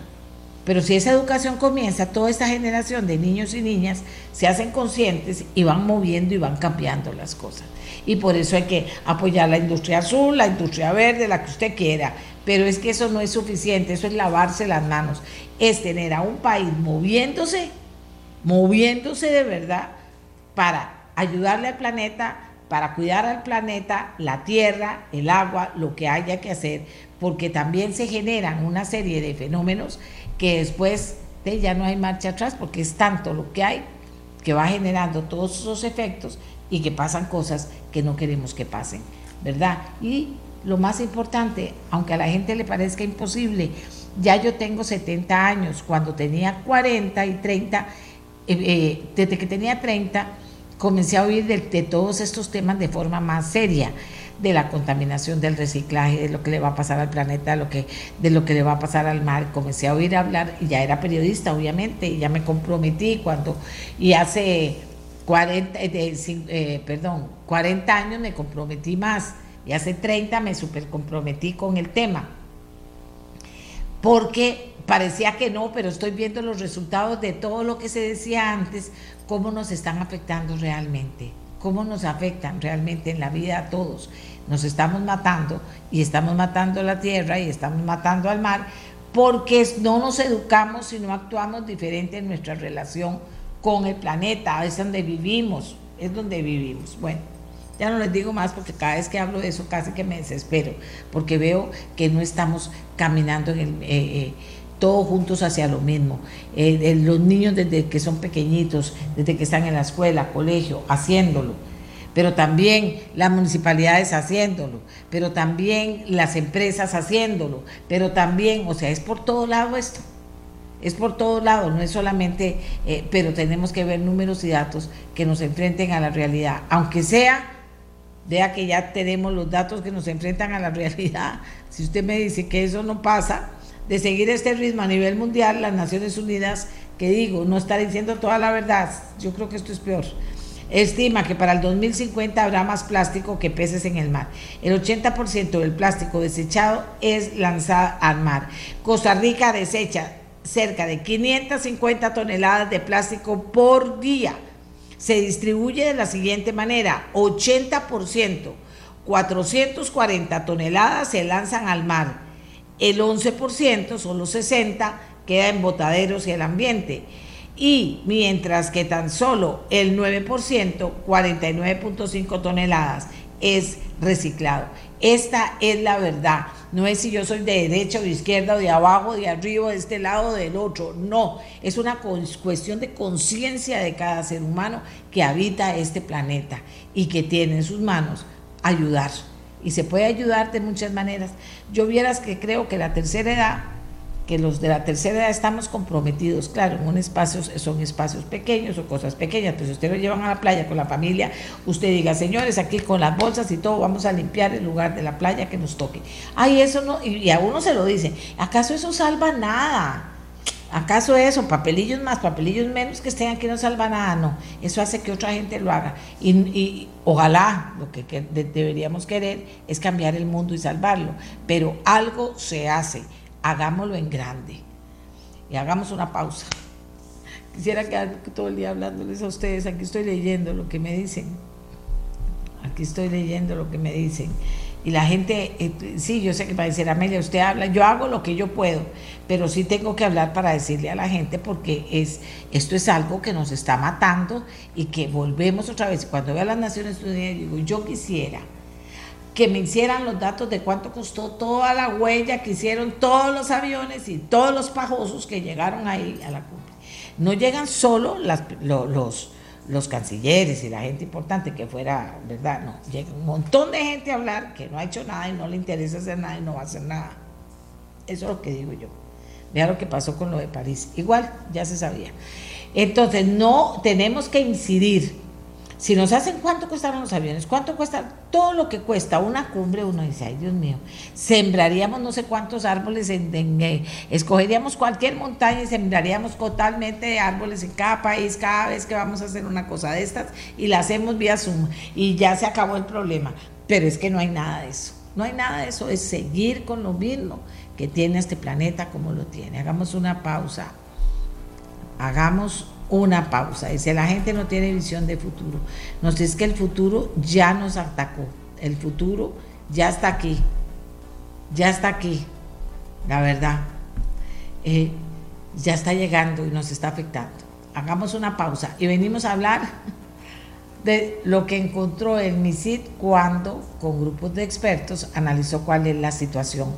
Pero si esa educación comienza, toda esta generación de niños y niñas se hacen conscientes y van moviendo y van cambiando las cosas. Y por eso hay que apoyar la industria azul, la industria verde, la que usted quiera, pero es que eso no es suficiente, eso es lavarse las manos, es tener a un país moviéndose, moviéndose de verdad para ayudarle al planeta, para cuidar al planeta, la tierra, el agua, lo que haya que hacer, porque también se generan una serie de fenómenos que después de ya no hay marcha atrás, porque es tanto lo que hay que va generando todos esos efectos y que pasan cosas que no queremos que pasen, ¿verdad? Y lo más importante, aunque a la gente le parezca imposible, ya yo tengo 70 años, cuando tenía 40 y 30, eh, eh, desde que tenía 30, comencé a oír de, todos estos temas de forma más seria, de la contaminación, del reciclaje, de lo que le va a pasar al planeta, de lo que, de lo que le va a pasar al mar. Comencé a oír hablar, y ya era periodista, obviamente, y ya me comprometí cuando, y hace 40, eh, perdón, 40 años me comprometí más y hace 30 me super comprometí con el tema. Porque parecía que no, pero estoy viendo los resultados de todo lo que se decía antes, cómo nos están afectando realmente, cómo nos afectan realmente en la vida a todos. Nos estamos matando y estamos matando la tierra y estamos matando al mar porque no nos educamos y no actuamos diferente en nuestra relación con el planeta, es donde vivimos, es donde vivimos. Bueno. Ya no les digo más porque cada vez que hablo de eso casi que me desespero, porque veo que no estamos caminando en el, eh, eh, todos juntos hacia lo mismo. Eh, los niños desde que son pequeñitos, desde que están en la escuela, colegio, haciéndolo. Pero también las municipalidades haciéndolo, pero también las empresas haciéndolo, pero también, o sea, es por todo lado esto es por todo lado, no es solamente, pero tenemos que ver números y datos que nos enfrenten a la realidad, aunque sea vea que ya tenemos los datos que nos enfrentan a la realidad. Si usted me dice que eso no pasa, de seguir este ritmo a nivel mundial, las Naciones Unidas, que digo, no está diciendo toda la verdad, yo creo que esto es peor. Estima que para el 2050 habrá más plástico que peces en el mar. El 80% del plástico desechado es lanzado al mar. Costa Rica desecha cerca de 550 toneladas de plástico por día se distribuye de la siguiente manera, 80%, 440 toneladas se lanzan al mar, el 11%, solo 60, queda en botaderos y el ambiente. Y mientras que tan solo el 9%, 49.5 toneladas, es reciclado. Esta es la verdad. No es si yo soy de derecha o de izquierda o de abajo, de arriba, de este lado o del otro. No, es una cuestión de conciencia de cada ser humano que habita este planeta y que tiene en sus manos ayudar. Y se puede ayudar de muchas maneras. Yo vieras que creo que la tercera edad que los de la tercera edad estamos comprometidos, claro, en un espacio son espacios pequeños o cosas pequeñas, pero si usted lo llevan a la playa con la familia, usted diga, señores, aquí con las bolsas y todo, vamos a limpiar el lugar de la playa que nos toque. Ay, eso no, y a uno se lo dice, ¿acaso eso salva nada? ¿Acaso eso, papelillos más, papelillos menos que estén aquí no salva nada? No, eso hace que otra gente lo haga. Y, ojalá lo que deberíamos querer es cambiar el mundo y salvarlo, pero algo se hace hagámoslo en grande. Y hagamos una pausa. Quisiera quedar todo el día hablándoles a ustedes. Aquí estoy leyendo lo que me dicen. Aquí estoy leyendo lo que me dicen. Y la gente, eh, sí, yo sé que va a decir, Amelia, usted habla, yo hago lo que yo puedo, pero sí tengo que hablar para decirle a la gente porque es, esto es algo que nos está matando y que volvemos otra vez. Cuando veo a las Naciones Unidas, digo, yo quisiera que me hicieran los datos de cuánto costó toda la huella que hicieron todos los aviones y todos los pajosos que llegaron ahí a la cumbre. No llegan solo los, los cancilleres y la gente importante que fuera, ¿verdad? No, llega un montón de gente a hablar que no ha hecho nada y no le interesa hacer nada y no va a hacer nada. Eso es lo que digo yo. Vea lo que pasó con lo de París. Igual, ya se sabía. Entonces, no tenemos que incidir si nos hacen cuánto costaron los aviones, cuánto cuesta todo lo que cuesta una cumbre, uno dice, ay Dios mío, sembraríamos no sé cuántos árboles, en, eh, escogeríamos cualquier montaña y sembraríamos totalmente árboles en cada país cada vez que vamos a hacer una cosa de estas y la hacemos vía Zoom y ya se acabó el problema. Pero es que no hay nada de eso, no hay nada de eso, es seguir con lo mismo que tiene este planeta como lo tiene. Hagamos una pausa, hagamos una pausa. Dice, la gente no tiene visión de futuro. Nos dice que el futuro ya nos atacó. El futuro ya está aquí. Ya está aquí. La verdad. Eh, ya está llegando y nos está afectando. Hagamos una pausa y venimos a hablar de lo que encontró el MISID cuando, con grupos de expertos, analizó cuál es la situación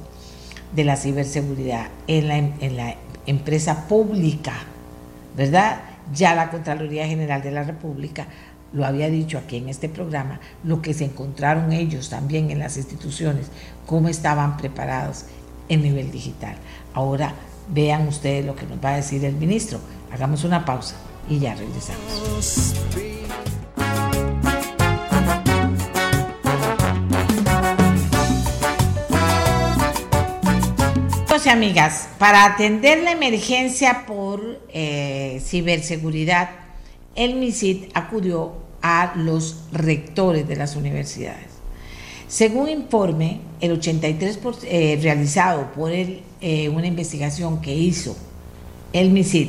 de la ciberseguridad en la, en la empresa pública, ¿verdad? Ya la Contraloría General de la República lo había dicho aquí en este programa, lo que se encontraron ellos también en las instituciones, cómo estaban preparados en nivel digital. Ahora vean ustedes lo que nos va a decir el ministro. Hagamos una pausa y ya regresamos. Amigas, para atender la emergencia por eh, ciberseguridad, el MISID acudió a los rectores de las universidades. Según informe, el 83% eh, realizado por eh, una investigación que hizo el MISID,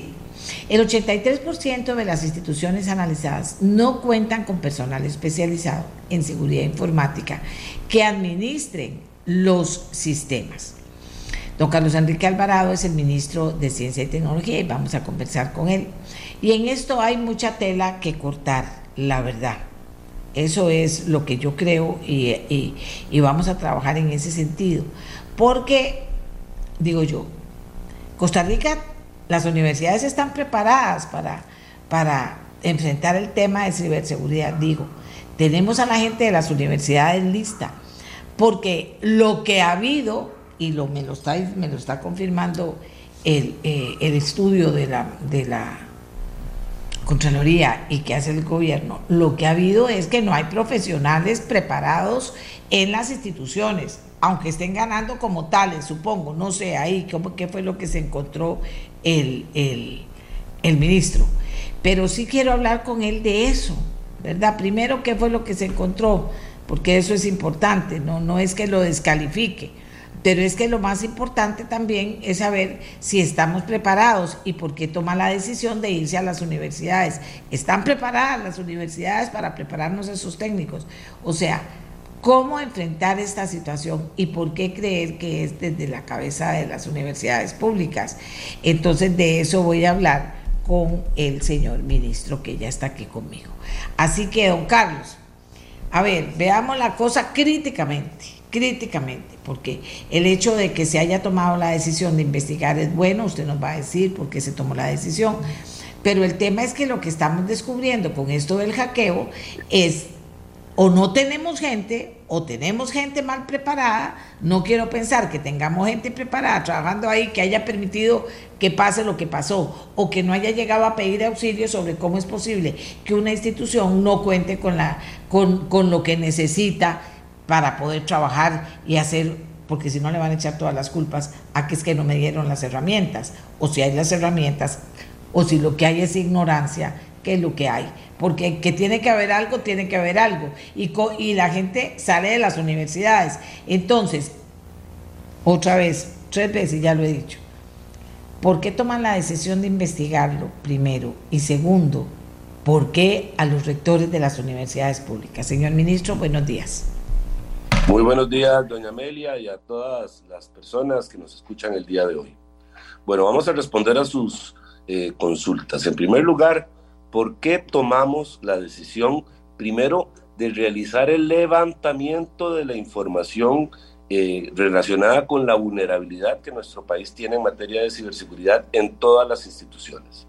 el 83% de las instituciones analizadas no cuentan con personal especializado en seguridad informática que administren los sistemas. Don Carlos Enrique Alvarado es el ministro de Ciencia y Tecnología y vamos a conversar con él. Y en esto hay mucha tela que cortar, la verdad. Eso es lo que yo creo y, vamos a trabajar en ese sentido. Porque, digo yo, Costa Rica, las universidades están preparadas para, para enfrentar el tema de ciberseguridad. Digo, tenemos a la gente de las universidades lista, porque lo que ha habido y lo, me, lo está, me lo está confirmando el, eh, el estudio de la, de la Contraloría y que hace el gobierno, lo que ha habido es que no hay profesionales preparados en las instituciones, aunque estén ganando como tales, supongo, no sé ahí cómo, qué fue lo que se encontró el, el, el ministro. Pero sí quiero hablar con él de eso, ¿verdad? Primero, ¿qué fue lo que se encontró? Porque eso es importante, no, no es que lo descalifique pero es que lo más importante también es saber si estamos preparados y por qué toma la decisión de irse a las universidades. ¿Están preparadas las universidades para prepararnos esos técnicos? O sea, ¿cómo enfrentar esta situación y por qué creer que es desde la cabeza de las universidades públicas? Entonces de eso voy a hablar con el señor ministro que ya está aquí conmigo. Así que, don Carlos, a ver, veamos la cosa críticamente críticamente, porque el hecho de que se haya tomado la decisión de investigar es bueno, usted nos va a decir por qué se tomó la decisión, pero el tema es que lo que estamos descubriendo con esto del hackeo es o no tenemos gente o tenemos gente mal preparada, no quiero pensar que tengamos gente preparada trabajando ahí que haya permitido que pase lo que pasó o que no haya llegado a pedir auxilio sobre cómo es posible que una institución no cuente con, la, con, con lo que necesita para poder trabajar y hacer, porque si no le van a echar todas las culpas a que es que no me dieron las herramientas, o si hay las herramientas, o si lo que hay es ignorancia, ¿qué es lo que hay? Porque que tiene que haber algo, tiene que haber algo. Y, y la gente sale de las universidades. Entonces, otra vez, tres veces ya lo he dicho, ¿por qué toman la decisión de investigarlo primero? Y segundo, ¿por qué a los rectores de las universidades públicas? Señor ministro, buenos días. Muy buenos días, doña Amelia, y a todas las personas que nos escuchan el día de hoy. Bueno, vamos a responder a sus eh, consultas. En primer lugar, ¿por qué tomamos la decisión, primero, de realizar el levantamiento de la información eh, relacionada con la vulnerabilidad que nuestro país tiene en materia de ciberseguridad en todas las instituciones?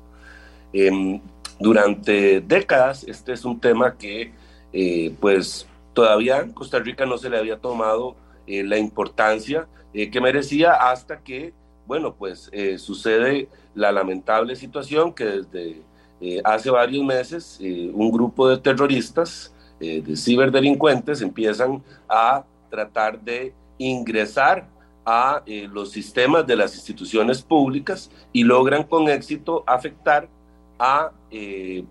Em, durante décadas este es un tema que eh, pues todavía Costa Rica no se le había tomado eh, la importancia eh, que merecía hasta que, bueno, pues sucede la lamentable situación que desde hace varios meses un grupo de terroristas, de ciberdelincuentes, empiezan a tratar de ingresar a los sistemas de las instituciones públicas y logran con éxito afectar eh,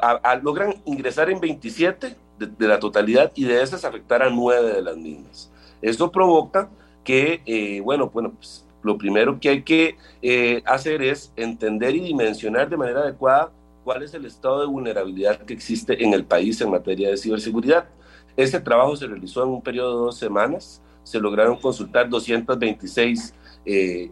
a, logran ingresar en 27 de, la totalidad y de esas afectar a 9 de las mismas. Esto provoca que, eh, bueno, bueno, pues lo primero que hay que eh, hacer es entender y dimensionar de manera adecuada cuál es el estado de vulnerabilidad que existe en el país en materia de ciberseguridad. Este trabajo se realizó en un periodo de dos semanas. Se lograron consultar 226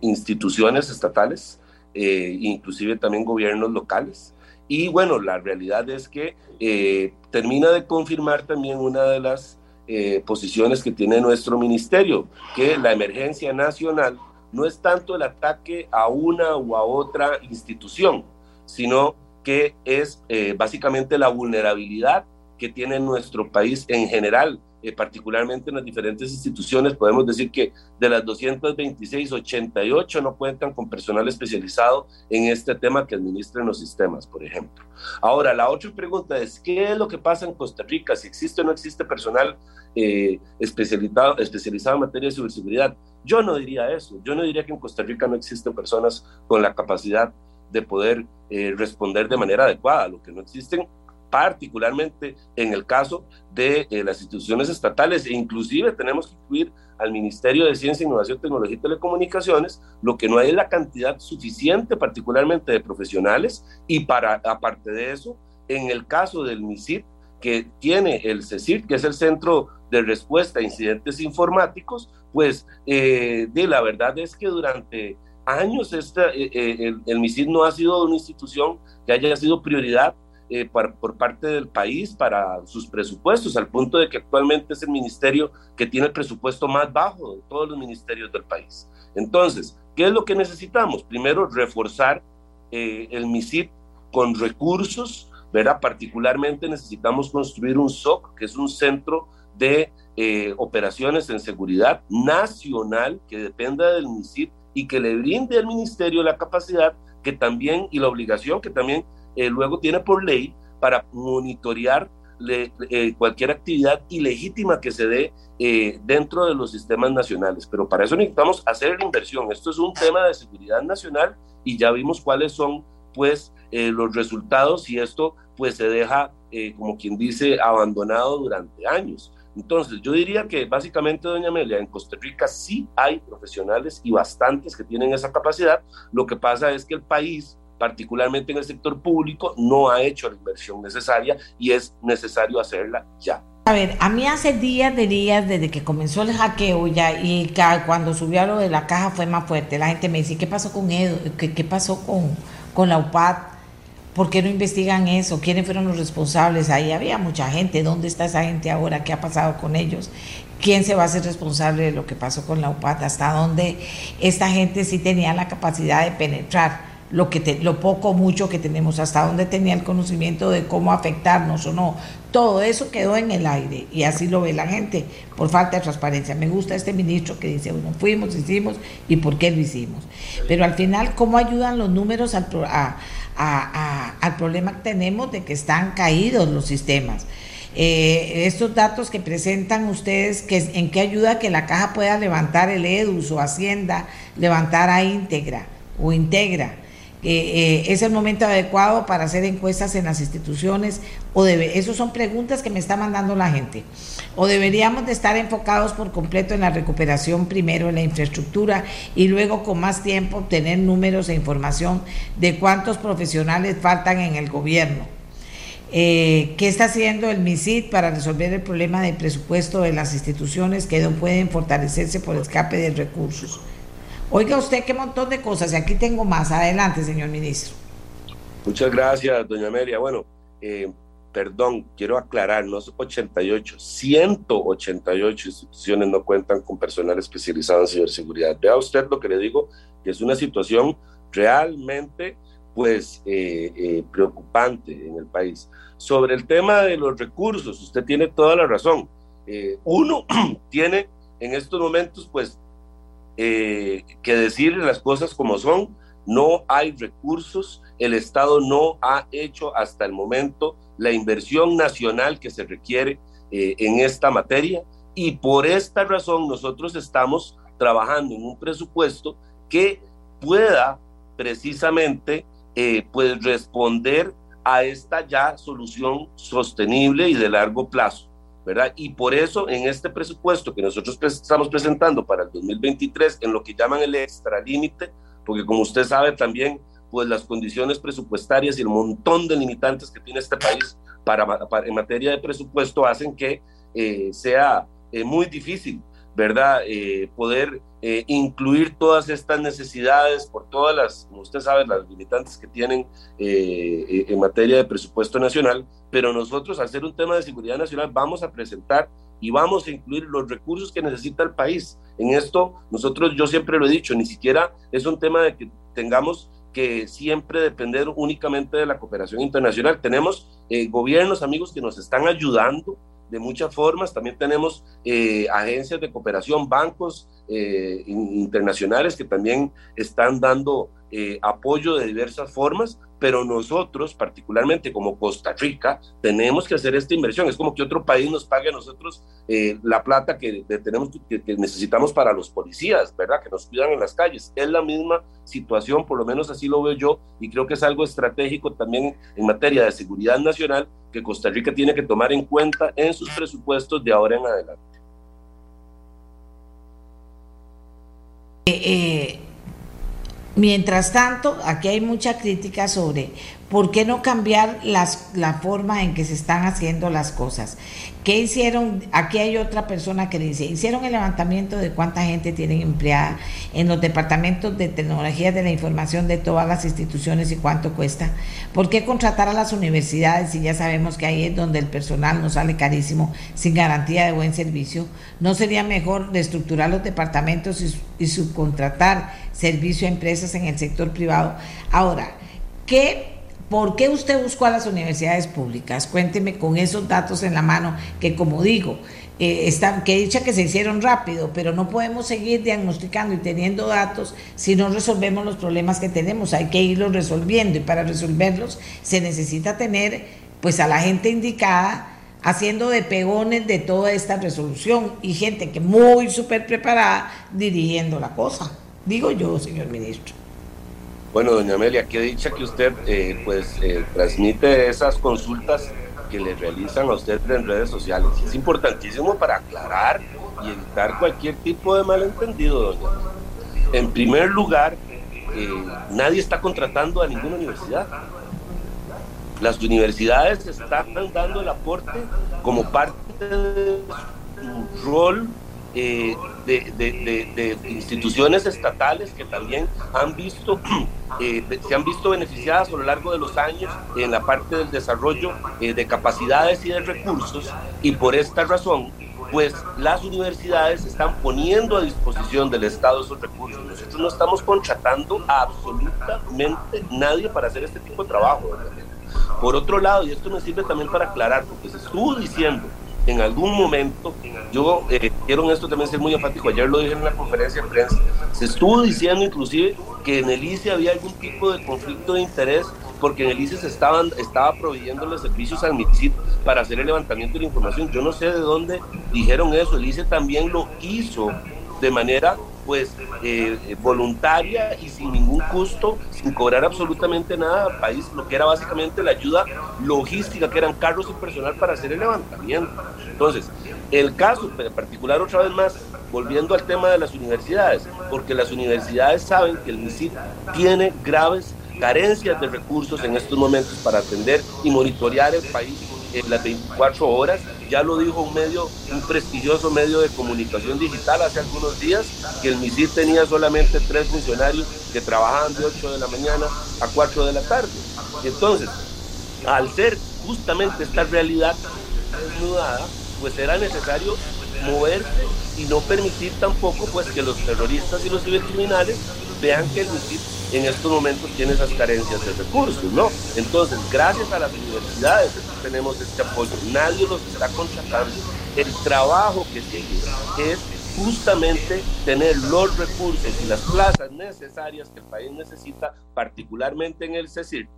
instituciones estatales eh, inclusive también gobiernos locales. Y bueno, la realidad es que eh, termina de confirmar también una de las eh, posiciones que tiene nuestro ministerio, que la emergencia nacional no es tanto el ataque a una u a otra institución, sino que es básicamente la vulnerabilidad que tiene nuestro país en general eh, particularmente en las diferentes instituciones, podemos decir que de las 226, 88 no cuentan con personal especializado en este tema que administren los sistemas, por ejemplo. Ahora, la otra pregunta es, ¿qué es lo que pasa en Costa Rica? Si existe o no existe personal eh, especializado, especializado en materia de ciberseguridad. Yo no diría eso. Yo no diría que en Costa Rica no existen personas con la capacidad de poder eh, responder de manera adecuada. Lo que no existen particularmente en el caso de eh, las instituciones estatales e inclusive tenemos que incluir al Ministerio de Ciencia, Innovación, Tecnología y Telecomunicaciones, lo que no hay es la cantidad suficiente particularmente de profesionales y para aparte de eso, en el caso del MISIP, que tiene el CECIR, que es el Centro de Respuesta a Incidentes Informáticos, pues eh, de la verdad es que durante años esta, eh, el, el MISIP no ha sido una institución que haya sido prioridad eh, por, parte del país para sus presupuestos, al punto de que actualmente es el ministerio que tiene el presupuesto más bajo de todos los ministerios del país. Entonces, ¿qué es lo que necesitamos? Primero, reforzar eh, el MISIP con recursos, ¿verdad? Particularmente necesitamos construir un SOC, que es un centro de eh, operaciones en seguridad nacional que dependa del MISIP y que le brinde al ministerio la capacidad que también y la obligación que también eh, luego tiene por ley para monitorear eh, cualquier actividad ilegítima que se dé eh, dentro de los sistemas nacionales. Pero para eso necesitamos hacer la inversión. Esto es un tema de seguridad nacional y ya vimos cuáles son pues los resultados y esto pues se deja, como quien dice, abandonado durante años. Entonces, yo diría que básicamente, doña Amelia, en Costa Rica sí hay profesionales y bastantes que tienen esa capacidad. Lo que pasa es que el país particularmente en el sector público, no ha hecho la inversión necesaria y es necesario hacerla ya. A ver, a mí hace días de días, desde que comenzó el hackeo ya, y cuando subió lo de la caja fue más fuerte, la gente me dice, ¿qué pasó con Edo? ¿Qué, qué pasó con, con la UPAD? ¿Por qué no investigan eso? ¿Quiénes fueron los responsables? Ahí había mucha gente. ¿Dónde está esa gente ahora? ¿Qué ha pasado con ellos? ¿Quién se va a hacer responsable de lo que pasó con la UPAD? ¿Hasta dónde esta gente sí tenía la capacidad de penetrar? Lo, que lo poco o mucho que tenemos, hasta dónde tenía el conocimiento de cómo afectarnos o no. Todo eso quedó en el aire y así lo ve la gente por falta de transparencia. Me gusta este ministro que dice, bueno, fuimos, hicimos y por qué lo hicimos. Pero al final, ¿cómo ayudan los números al, problema que tenemos de que están caídos los sistemas? Eh, estos datos que presentan ustedes, ¿en qué ayuda que la caja pueda levantar el EDUS o Hacienda, levantar a íntegra o integra? Eh, es el momento adecuado para hacer encuestas en las instituciones o debe, esas son preguntas que me está mandando la gente o deberíamos de estar enfocados por completo en la recuperación primero en la infraestructura y luego con más tiempo obtener números e información de cuántos profesionales faltan en el gobierno eh, ¿Qué está haciendo el MISID para resolver el problema del presupuesto de las instituciones que no pueden fortalecerse por escape de recursos? Oiga usted qué montón de cosas, y aquí tengo más. Adelante, señor ministro. Muchas gracias, doña Amelia. Bueno, eh, perdón, quiero aclarar, no es 88, 188 instituciones no cuentan con personal especializado en ciberseguridad. Vea usted lo que le digo, que es una situación realmente pues preocupante en el país. Sobre el tema de los recursos, usted tiene toda la razón. uno tiene en estos momentos, pues, que decir las cosas como son, no hay recursos, el Estado no ha hecho hasta el momento la inversión nacional que se requiere eh, en esta materia y por esta razón nosotros estamos trabajando en un presupuesto que pueda precisamente eh, pues responder a esta ya solución sostenible y de largo plazo. ¿Verdad? Y por eso en este presupuesto que nosotros estamos presentando para el 2023, en lo que llaman el extralímite, porque como usted sabe también, pues las condiciones presupuestarias y el montón de limitantes que tiene este país para, en materia de presupuesto hacen que eh, sea eh, muy difícil, ¿verdad? Eh, poder incluir todas estas necesidades por todas las, como usted sabe, las limitantes que tienen en materia de presupuesto nacional, pero nosotros al ser un tema de seguridad nacional vamos a presentar y vamos a incluir los recursos que necesita el país. En esto, nosotros, yo siempre lo he dicho, ni siquiera es un tema de que tengamos que siempre depender únicamente de la cooperación internacional. Tenemos eh, gobiernos, amigos, que nos están ayudando de muchas formas. También tenemos eh, agencias de cooperación, bancos eh, internacionales que también están dando apoyo de diversas formas, pero nosotros, particularmente como Costa Rica, tenemos que hacer esta inversión. Es como que otro país nos pague a nosotros eh, la plata que, tenemos, que, necesitamos para los policías, ¿verdad? Que nos cuidan en las calles. Es la misma situación, por lo menos así lo veo yo, y creo que es algo estratégico también en materia de seguridad nacional que Costa Rica tiene que tomar en cuenta en sus presupuestos de ahora en adelante. Eh, eh Mientras tanto, aquí hay mucha crítica sobre por qué no cambiar las, la forma en que se están haciendo las cosas. ¿Qué hicieron? Aquí hay otra persona que dice, hicieron el levantamiento de cuánta gente tienen empleada en los departamentos de tecnología de la información de todas las instituciones y cuánto cuesta. ¿Por qué contratar a las universidades si ya sabemos que ahí es donde el personal no sale carísimo sin garantía de buen servicio? ¿No sería mejor reestructurar los departamentos y subcontratar servicio a empresas en el sector privado? Ahora, ¿qué ¿Por qué usted buscó a las universidades públicas? Cuénteme con esos datos en la mano, que como digo, eh, están, que dicha que se hicieron rápido, pero no podemos seguir diagnosticando y teniendo datos si no resolvemos los problemas que tenemos. Hay que irlos resolviendo y para resolverlos se necesita tener pues a la gente indicada haciendo de pegones de toda esta resolución y gente que muy súper preparada dirigiendo la cosa. Digo yo, señor ministro. Bueno, doña Amelia, qué dicha que usted eh, pues eh, transmite esas consultas que le realizan a usted en redes sociales. Es importantísimo para aclarar y evitar cualquier tipo de malentendido, doña. En primer lugar, eh, nadie está contratando a ninguna universidad. Las universidades están dando el aporte como parte de su rol eh, de, instituciones estatales que también han visto, eh, se han visto beneficiadas a lo largo de los años en la parte del desarrollo eh, de capacidades y de recursos y por esta razón pues las universidades están poniendo a disposición del Estado esos recursos. Nosotros no estamos contratando a absolutamente nadie para hacer este tipo de trabajo. Por otro lado, y esto me sirve también para aclarar, porque se estuvo diciendo en algún momento, yo eh, quiero esto también ser muy enfático, ayer lo dije en una conferencia de prensa, se estuvo diciendo inclusive que en el ICE había algún tipo de conflicto de interés porque en el ICE se estaban, estaba proveyendo los servicios al MITSIT para hacer el levantamiento de información. Yo no sé de dónde dijeron eso, el ICE también lo hizo de manera pues eh, voluntaria y sin ningún costo, sin cobrar absolutamente nada al país, lo que era básicamente la ayuda logística, que eran carros y personal para hacer el levantamiento. Entonces, el caso particular, otra vez más, volviendo al tema de las universidades, porque las universidades saben que el MISID tiene graves carencias de recursos en estos momentos para atender y monitorear el país en las 24 horas. Ya lo dijo un medio, un prestigioso medio de comunicación digital hace algunos días, que el MISIR tenía solamente tres funcionarios que trabajaban de 8 de la mañana a 4 de la tarde. Entonces, al ser justamente esta realidad desnudada, pues era necesario moverse y no permitir tampoco pues que los terroristas y los cibercriminales vean que el MISIR en estos momentos tiene esas carencias de recursos, ¿no? Entonces, gracias a las universidades tenemos este apoyo. Nadie los está contratando. El trabajo que sigue es justamente tener los recursos y las plazas necesarias que el país necesita, particularmente en el CECIR,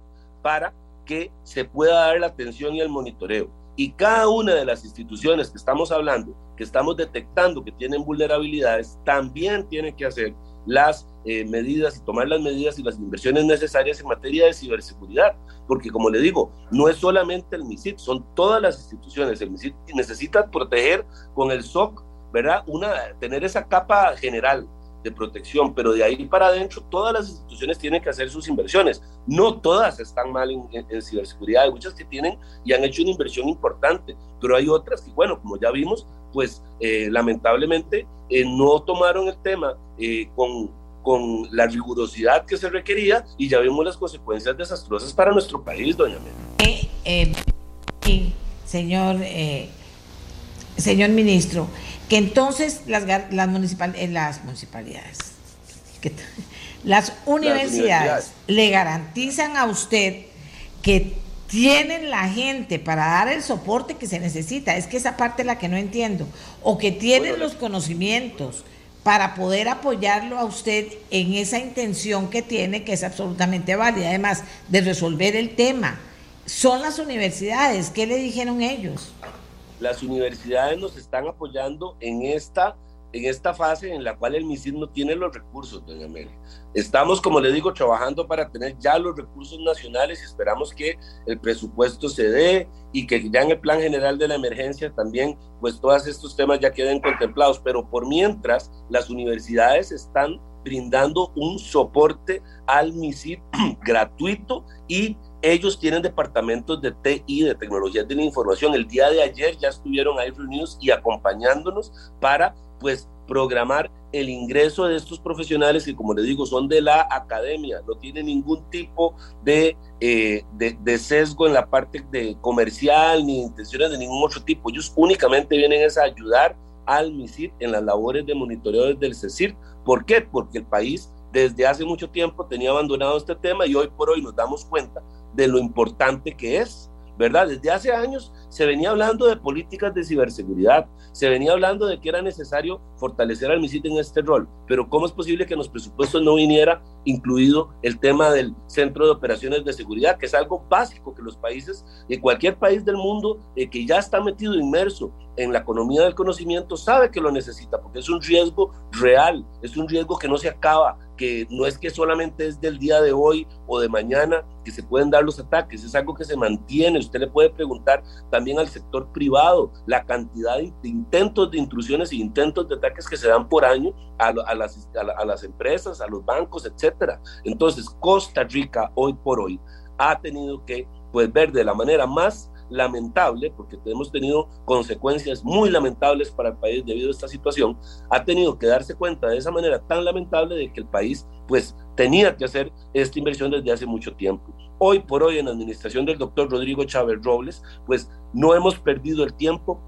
para que se pueda dar la atención y el monitoreo. Y cada una de las instituciones que estamos hablando, que estamos detectando que tienen vulnerabilidades, también tiene que hacer las eh, medidas y tomar las medidas y las inversiones necesarias en materia de ciberseguridad, porque como le digo, no es solamente el MISIT, son todas las instituciones. El MISIT necesita proteger con el SOC ¿verdad? Una, tener esa capa general de protección, pero de ahí para adentro todas las instituciones tienen que hacer sus inversiones. No todas están mal en, ciberseguridad, hay muchas que tienen y han hecho una inversión importante, pero hay otras que, bueno, como ya vimos, pues eh, lamentablemente eh, no tomaron el tema eh, con, con la rigurosidad que se requería y ya vimos las consecuencias desastrosas para nuestro país, doña Mena. señor, señor ministro, que entonces las, las, municipal, las municipalidades, las universidades, le garantizan a usted que tienen la gente para dar el soporte que se necesita, es que esa parte es la que no entiendo, o que tienen los conocimientos para poder apoyarlo a usted en esa intención que tiene, que es absolutamente válida, además de resolver el tema. Son las universidades, ¿qué le dijeron ellos? las universidades nos están apoyando en esta, en esta fase en la cual el MISID no tiene los recursos, doña Amelia. Estamos, como le digo, trabajando para tener ya los recursos nacionales y esperamos que el presupuesto se dé y que ya en el plan general de la emergencia también, pues todos estos temas ya queden contemplados. Pero por mientras, las universidades están brindando un soporte al MISID gratuito y ellos tienen departamentos de TI, de tecnologías de la información. El día de ayer ya estuvieron ahí reunidos y acompañándonos para, pues, programar el ingreso de estos profesionales que, como les digo, son de la academia, no tienen ningún tipo de, eh, de, sesgo en la parte de comercial ni intenciones de ningún otro tipo. Ellos únicamente vienen a ayudar al MISID en las labores de monitoreo del CECIR. ¿Por qué? Porque el país desde hace mucho tiempo tenía abandonado este tema y hoy por hoy nos damos cuenta de lo importante que es, ¿verdad? Desde hace años se venía hablando de políticas de ciberseguridad, se venía hablando de que era necesario fortalecer al MISIT en este rol, pero ¿cómo es posible que en los presupuestos no viniera incluido el tema del Centro de Operaciones de Seguridad, que es algo básico que los países, de cualquier país del mundo eh, que ya está metido inmerso en la economía del conocimiento, sabe que lo necesita, porque es un riesgo real, es un riesgo que no se acaba, que no es que solamente es del día de hoy o de mañana que se pueden dar los ataques, es algo que se mantiene. Usted le puede preguntar también al sector privado la cantidad de, intentos de intrusiones y intentos de ataques que se dan por año a, las, a las empresas, a los bancos, etcétera. Entonces, Costa Rica hoy por hoy ha tenido que pues, ver de la manera más lamentable, porque hemos tenido consecuencias muy lamentables para el país debido a esta situación, ha tenido que darse cuenta de esa manera tan lamentable de que el país pues tenía que hacer esta inversión desde hace mucho tiempo. Hoy por hoy en la administración del doctor Rodrigo Chávez Robles, pues no hemos perdido el tiempo,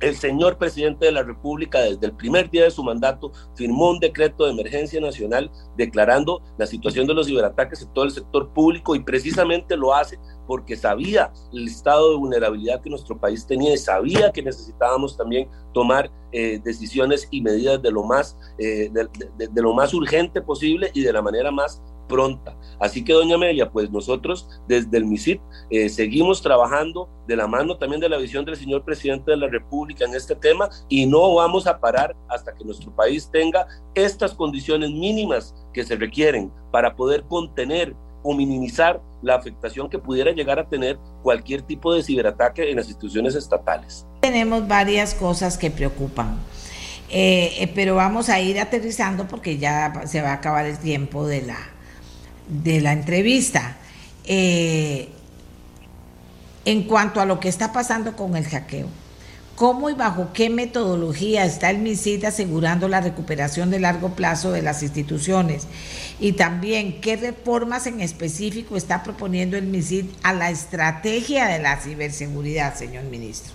el señor presidente de la República, desde el primer día de su mandato, firmó un decreto de emergencia nacional declarando la situación de los ciberataques en todo el sector público y precisamente lo hace porque sabía el estado de vulnerabilidad que nuestro país tenía y sabía que necesitábamos también tomar eh, decisiones y medidas de lo más eh, de, lo más urgente posible y de la manera más pronta. Así que, doña Amelia, pues nosotros desde el MISIT eh, seguimos trabajando de la mano también de la visión del señor presidente de la República en este tema y no vamos a parar hasta que nuestro país tenga estas condiciones mínimas que se requieren para poder contener o minimizar la afectación que pudiera llegar a tener cualquier tipo de ciberataque en las instituciones estatales. Tenemos varias cosas que preocupan. Eh, eh, pero vamos a ir aterrizando porque ya se va a acabar el tiempo de la, de la entrevista. Eh, en cuanto a lo que está pasando con el hackeo, ¿cómo y bajo qué metodología está el MISID asegurando la recuperación de largo plazo de las instituciones? Y también, ¿qué reformas en específico está proponiendo el MISID a la estrategia de la ciberseguridad, señor ministro?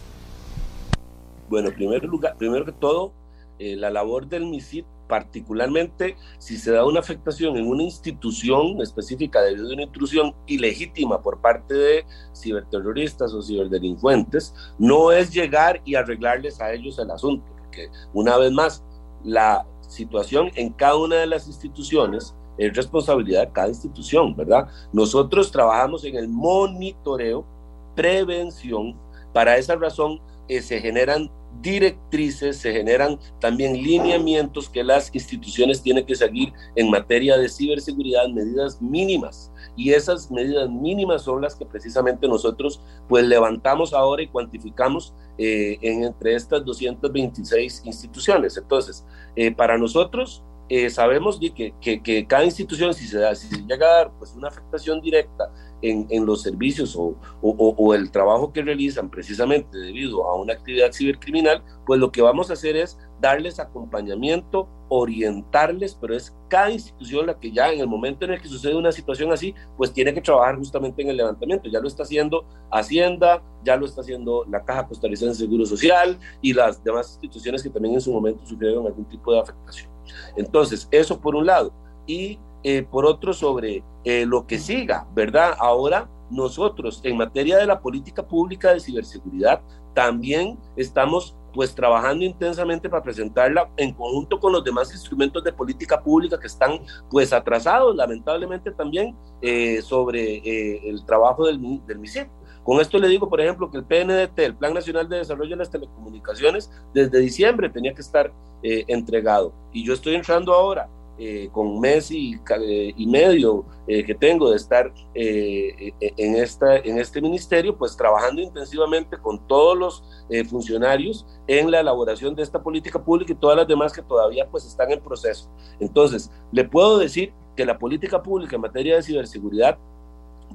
Bueno, primero, lugar, primero que todo, eh, la labor del MISID particularmente si se da una afectación en una institución específica debido a una intrusión ilegítima por parte de ciberterroristas o ciberdelincuentes, no es llegar y arreglarles a ellos el asunto, porque una vez más, la situación en cada una de las instituciones es responsabilidad de cada institución, ¿verdad? Nosotros trabajamos en el monitoreo, prevención, para esa razón eh, se generan directrices, se generan también lineamientos que las instituciones tienen que seguir en materia de ciberseguridad, medidas mínimas. Y esas medidas mínimas son las que precisamente nosotros pues levantamos ahora y cuantificamos eh, en, entre estas 226 instituciones. Entonces, eh, para nosotros eh, sabemos que, que, cada institución, si se, da, si llega a dar pues, una afectación directa en, en los servicios o, o, o, el trabajo que realizan precisamente debido a una actividad cibercriminal, pues lo que vamos a hacer es darles acompañamiento, orientarles, pero es cada institución la que ya en el momento en el que sucede una situación así, pues tiene que trabajar justamente en el levantamiento. Ya lo está haciendo Hacienda, ya lo está haciendo la Caja Costarricense de Seguro Social y las demás instituciones que también en su momento sufrieron algún tipo de afectación. Entonces, eso por un lado. Y eh, por otro, sobre eh, lo que siga, ¿verdad? Ahora nosotros, en materia de la política pública de ciberseguridad, también estamos pues trabajando intensamente para presentarla en conjunto con los demás instrumentos de política pública que están pues atrasados lamentablemente también eh, sobre eh, el trabajo del, del MISIP. Con esto le digo, por ejemplo, que el PNDT, el Plan Nacional de Desarrollo de las Telecomunicaciones, desde diciembre tenía que estar eh, entregado. Y yo estoy entrando ahora eh, con mes y, eh, y medio eh, que tengo de estar eh, en, esta, en este ministerio, pues trabajando intensivamente con todos los funcionarios en la elaboración de esta política pública y todas las demás que todavía pues están en proceso. Entonces, le puedo decir que la política pública en materia de ciberseguridad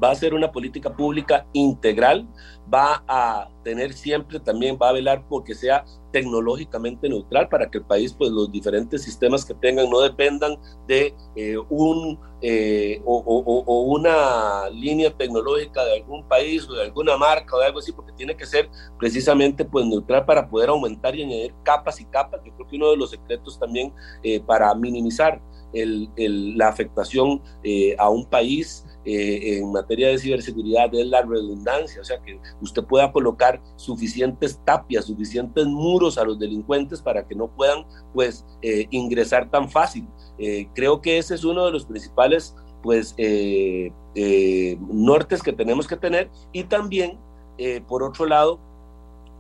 va a ser una política pública integral, va a tener siempre también, va a velar porque sea tecnológicamente neutral para que el país, pues los diferentes sistemas que tengan no dependan de eh, un eh, o, o, o, una línea tecnológica de algún país o de alguna marca o de algo así, porque tiene que ser precisamente pues neutral para poder aumentar y añadir capas y capas. Yo creo que uno de los secretos también eh, para minimizar la afectación eh, a un país eh, en materia de ciberseguridad es la redundancia, o sea, que usted pueda colocar suficientes tapias, suficientes muros a los delincuentes para que no puedan, pues, eh, ingresar tan fácil. Creo que ese es uno de los principales, pues, nortes que tenemos que tener y también, por otro lado,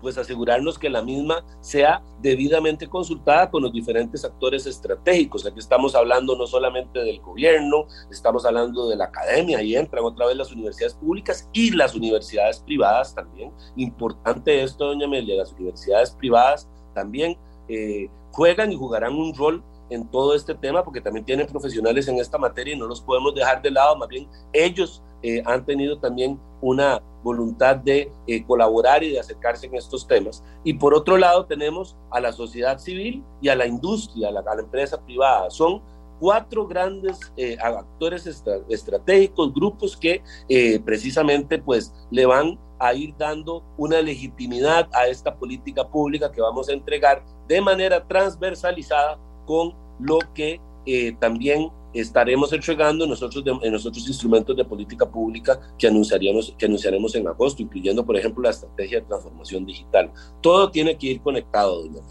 pues asegurarnos que la misma sea debidamente consultada con los diferentes actores estratégicos. Aquí estamos hablando no solamente del gobierno, estamos hablando de la academia, y entran otra vez las universidades públicas y las universidades privadas también. Importante esto, doña Amelia, las universidades privadas también eh, juegan y jugarán un rol en todo este tema porque también tienen profesionales en esta materia y no los podemos dejar de lado, más bien ellos eh, han tenido también una voluntad de eh, colaborar y de acercarse en estos temas. Y por otro lado tenemos a la sociedad civil y a la industria, a la, a la empresa privada. Son cuatro grandes eh, actores estra estratégicos, grupos que eh, precisamente pues le van a ir dando una legitimidad a esta política pública que vamos a entregar de manera transversalizada con lo que eh, también estaremos entregando nosotros de, en nosotros instrumentos de política pública que anunciaríamos que anunciaremos en agosto, incluyendo por ejemplo la estrategia de transformación digital. Todo tiene que ir conectado, doña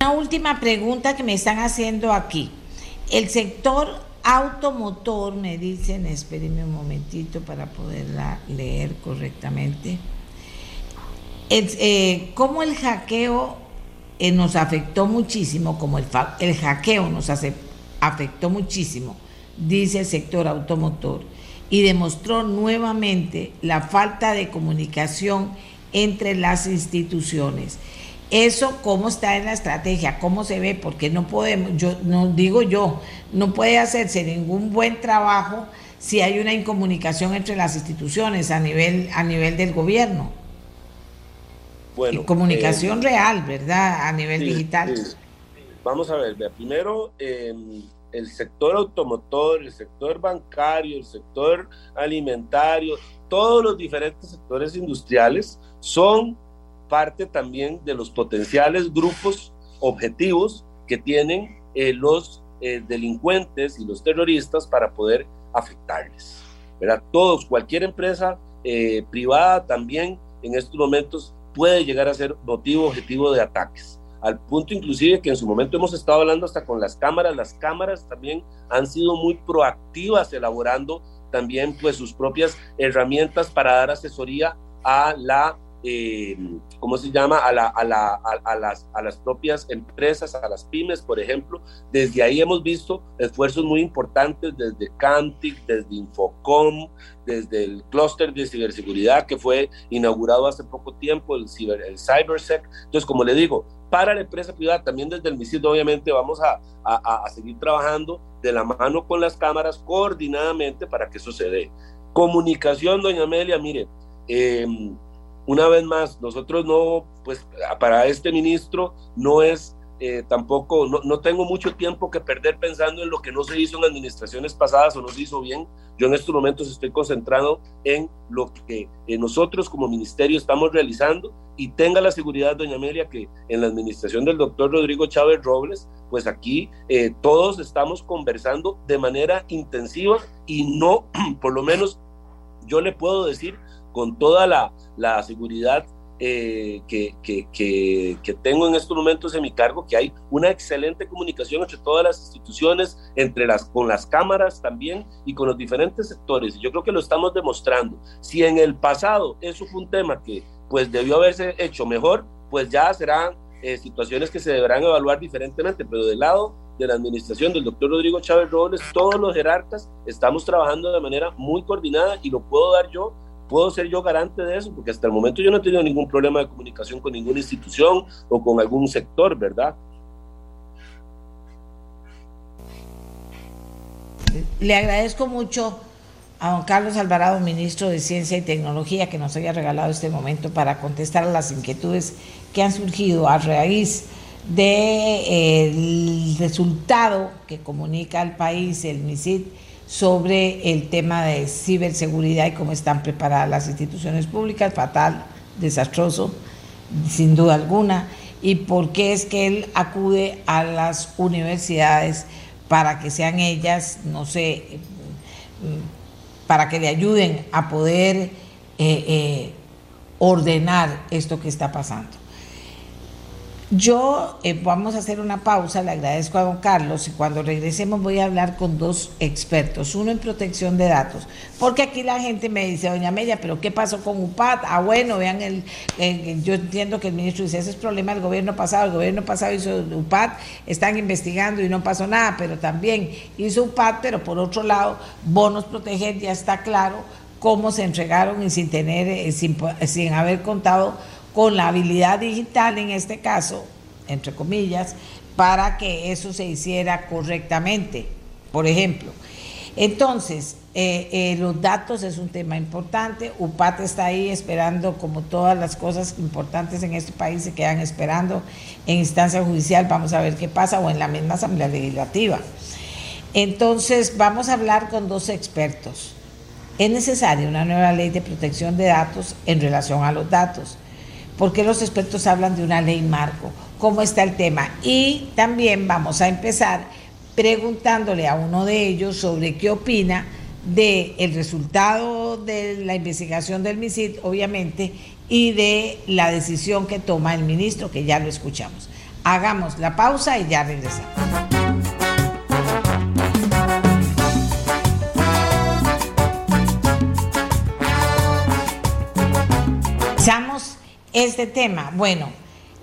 Una última pregunta que me están haciendo aquí. El sector automotor, me dicen, espérenme un momentito para poderla leer correctamente. Eh, ¿Cómo el hackeo eh, nos afectó muchísimo, como el, el hackeo nos hace, afectó muchísimo, dice el sector automotor, y demostró nuevamente la falta de comunicación entre las instituciones? Eso cómo está en la estrategia, cómo se ve, porque no podemos, yo no digo yo, no puede hacerse ningún buen trabajo si hay una incomunicación entre las instituciones a nivel a nivel del gobierno. Bueno, y comunicación eh, real, ¿verdad? A nivel sí, digital. Sí. Vamos a ver, primero eh, el sector automotor, el sector bancario, el sector alimentario, todos los diferentes sectores industriales son parte también de los potenciales grupos objetivos que tienen eh, los eh, delincuentes y los terroristas para poder afectarles. ¿verdad? Todos, cualquier empresa eh, privada también en estos momentos puede llegar a ser motivo objetivo de ataques. Al punto inclusive que en su momento hemos estado hablando hasta con las cámaras, las cámaras también han sido muy proactivas elaborando también pues sus propias herramientas para dar asesoría a la eh, ¿cómo se llama? A, la, a, la, a, las, a las propias empresas, a las pymes, por ejemplo. Desde ahí hemos visto esfuerzos muy importantes desde Cantic, desde Infocom, desde el clúster de ciberseguridad que fue inaugurado hace poco tiempo, el, ciber, el CyberSec. Entonces, como le digo, para la empresa privada, también desde el MISID, obviamente vamos a, a, a seguir trabajando de la mano con las cámaras coordinadamente para que eso se dé. Comunicación, doña Amelia, mire, eh, una vez más, nosotros no, pues para este ministro no es eh, tampoco, no, no, tengo mucho tiempo que perder pensando en lo que no se hizo en administraciones pasadas o no se hizo bien. Yo en estos momentos estoy concentrado en lo que eh, nosotros como ministerio estamos realizando y tenga la seguridad, doña Amelia, que en la administración del doctor Rodrigo Chávez Robles, pues aquí eh, todos estamos conversando de manera intensiva y no, por lo menos yo le puedo decir con toda la, la seguridad eh, que, que, que, tengo en estos momentos en mi cargo, que hay una excelente comunicación entre todas las instituciones, entre las, con las cámaras también y con los diferentes sectores. Yo creo que lo estamos demostrando. Si en el pasado eso fue un tema que pues debió haberse hecho mejor, pues ya serán eh, situaciones que se deberán evaluar diferentemente, pero del lado de la administración del doctor Rodrigo Chávez Robles, todos los jerarcas estamos trabajando de manera muy coordinada y lo puedo dar yo puedo ser yo garante de eso, porque hasta el momento yo no he tenido ningún problema de comunicación con ninguna institución o con algún sector, ¿verdad? Le agradezco mucho a don Carlos Alvarado, ministro de Ciencia y Tecnología, que nos haya regalado este momento para contestar a las inquietudes que han surgido a raíz del resultado que comunica al país el MISID sobre el tema de ciberseguridad y cómo están preparadas las instituciones públicas, fatal, desastroso, sin duda alguna, y por qué es que él acude a las universidades para que sean ellas, no sé, para que le ayuden a poder eh, eh, ordenar esto que está pasando. Yo eh, vamos a hacer una pausa, le agradezco a don Carlos y cuando regresemos voy a hablar con dos expertos, uno en protección de datos, porque aquí la gente me dice, doña Media, pero ¿qué pasó con UPAD? Ah, bueno, vean, el, yo entiendo que el ministro dice, ese es problema del gobierno pasado, el gobierno pasado hizo UPAD, están investigando y no pasó nada, pero también hizo UPAD, pero por otro lado, bonos proteger, ya está claro cómo se entregaron y sin tener, eh, sin, sin haber contado con la habilidad digital en este caso, entre comillas, para que eso se hiciera correctamente, por ejemplo. Entonces, eh, eh, los datos es un tema importante. UPAT está ahí esperando, como todas las cosas importantes en este país se quedan esperando en instancia judicial. Vamos a ver qué pasa, o en la misma Asamblea Legislativa. Entonces, vamos a hablar con dos expertos. Es necesaria una nueva ley de protección de datos en relación a los datos. ¿Por qué los expertos hablan de una ley marco? ¿Cómo está el tema? Y también vamos a empezar preguntándole a uno de ellos sobre qué opina del el resultado de la investigación del MISID, obviamente, y de la decisión que toma el ministro, que ya lo escuchamos. Hagamos la pausa y ya regresamos. Este tema? Bueno,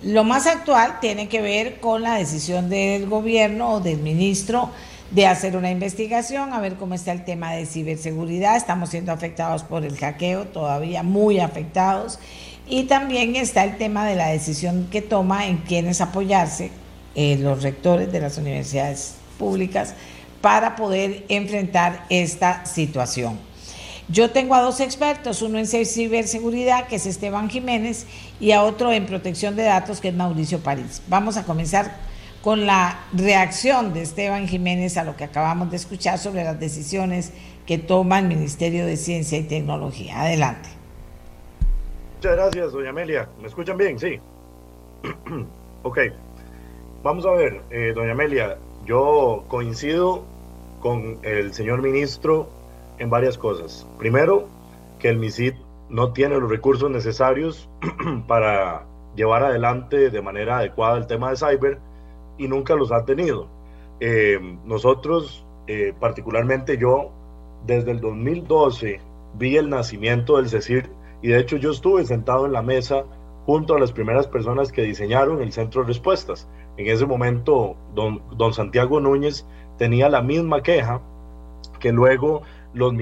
lo más actual tiene que ver con la decisión del gobierno o del ministro de hacer una investigación, a ver cómo está el tema de ciberseguridad. Estamos siendo afectados por el hackeo, todavía muy afectados. Y también está el tema de la decisión que toma en quienes apoyarse eh, los rectores de las universidades públicas para poder enfrentar esta situación. Yo tengo a dos expertos, uno en ciberseguridad, que es Esteban Jiménez, y a otro en protección de datos, que es Mauricio París. Vamos a comenzar con la reacción de Esteban Jiménez a lo que acabamos de escuchar sobre las decisiones que toma el Ministerio de Ciencia y Tecnología. Adelante. Muchas gracias, doña Amelia. ¿Me escuchan bien? Sí. ok. vamos a ver, eh, doña Amelia, yo coincido con el señor ministro en varias cosas. Primero, que el MISID no tiene los recursos necesarios para llevar adelante de manera adecuada el tema de cyber y nunca los ha tenido. Eh, nosotros, eh, particularmente yo, desde el 2012 vi el nacimiento del CECIR y de hecho yo estuve sentado en la mesa junto a las primeras personas que diseñaron el centro de respuestas. En ese momento, don, don Santiago Núñez tenía la misma queja que luego los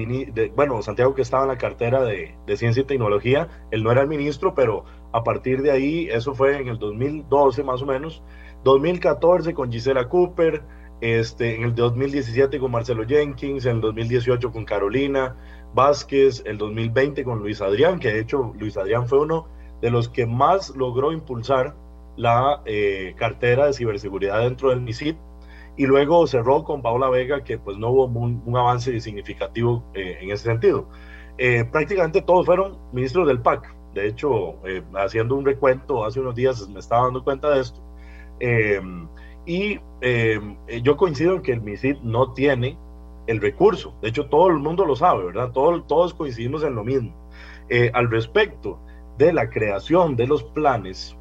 bueno, Santiago que estaba en la cartera de, Ciencia y Tecnología, él no era el ministro, pero a partir de ahí, eso fue en el 2012 más o menos, 2014 con Gisela Cooper, este, en el 2017 con Marcelo Jenkins, en el 2018 con Carolina Vázquez, el 2020 con Luis Adrián, que de hecho Luis Adrián fue uno de los que más logró impulsar la eh, cartera de ciberseguridad dentro del MISID y luego cerró con Paola Vega, que pues no hubo un, avance significativo eh, en ese sentido. Eh, prácticamente todos fueron ministros del PAC. De hecho, eh, haciendo un recuento hace unos días me estaba dando cuenta de esto. y yo coincido en que el MISID no tiene el recurso. De hecho, todo el mundo lo sabe, ¿verdad? Todos, todos coincidimos en lo mismo. al respecto de la creación de los planes,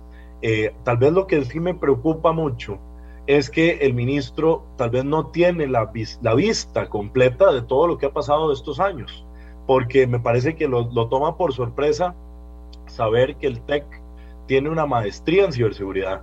tal vez lo que sí me preocupa mucho es que el ministro tal vez no tiene la, la, vista completa de todo lo que ha pasado estos años, porque me parece que lo, lo, toma por sorpresa saber que el TEC tiene una maestría en ciberseguridad,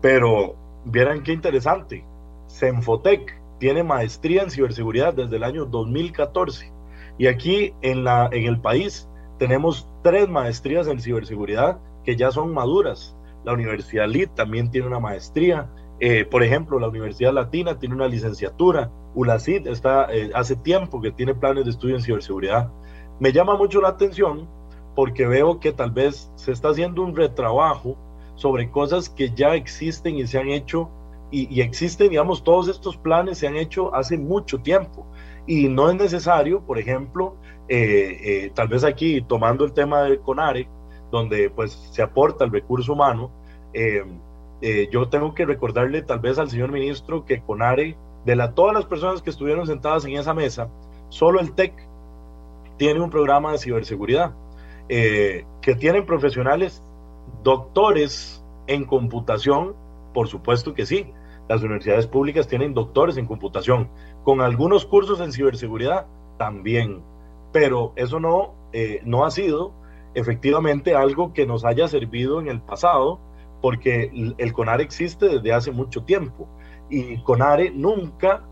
pero vieran qué interesante, Senfotec tiene maestría en ciberseguridad desde el año 2014 y aquí en, la, en el país tenemos tres maestrías en ciberseguridad que ya son maduras. La Universidad LID también tiene una maestría, eh, por ejemplo, la Universidad Latina tiene una licenciatura, ULACID está eh, hace tiempo que tiene planes de estudio en ciberseguridad. Me llama mucho la atención porque veo que tal vez se está haciendo un retrabajo sobre cosas que ya existen y se han hecho y, existen, digamos, todos estos planes se han hecho hace mucho tiempo y no es necesario, por ejemplo, eh, tal vez aquí tomando el tema del CONARE, donde pues se aporta el recurso humano, eh, yo tengo que recordarle tal vez al señor ministro que CONARE, de la, todas las personas que estuvieron sentadas en esa mesa, solo el TEC tiene un programa de ciberseguridad, eh, que tienen profesionales, doctores en computación, por supuesto que sí. Las universidades públicas tienen doctores en computación, con algunos cursos en ciberseguridad también, pero eso no, eh, no ha sido efectivamente algo que nos haya servido en el pasado porque el CONARE existe desde hace mucho tiempo y CONARE nunca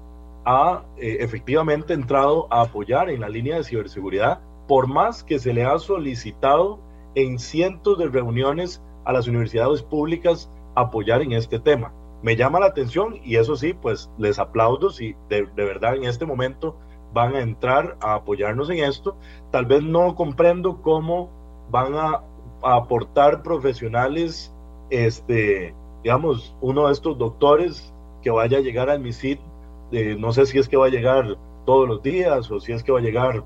ha eh, efectivamente entrado a apoyar en la línea de ciberseguridad, por más que se le ha solicitado en cientos de reuniones a las universidades públicas apoyar en este tema. Me llama la atención y eso sí, pues les aplaudo si de, verdad en este momento van a entrar a apoyarnos en esto. Tal vez no comprendo cómo van a aportar profesionales este, digamos, uno de estos doctores que vaya a llegar al MISID, eh, no sé si es que va a llegar todos los días o si es que va a llegar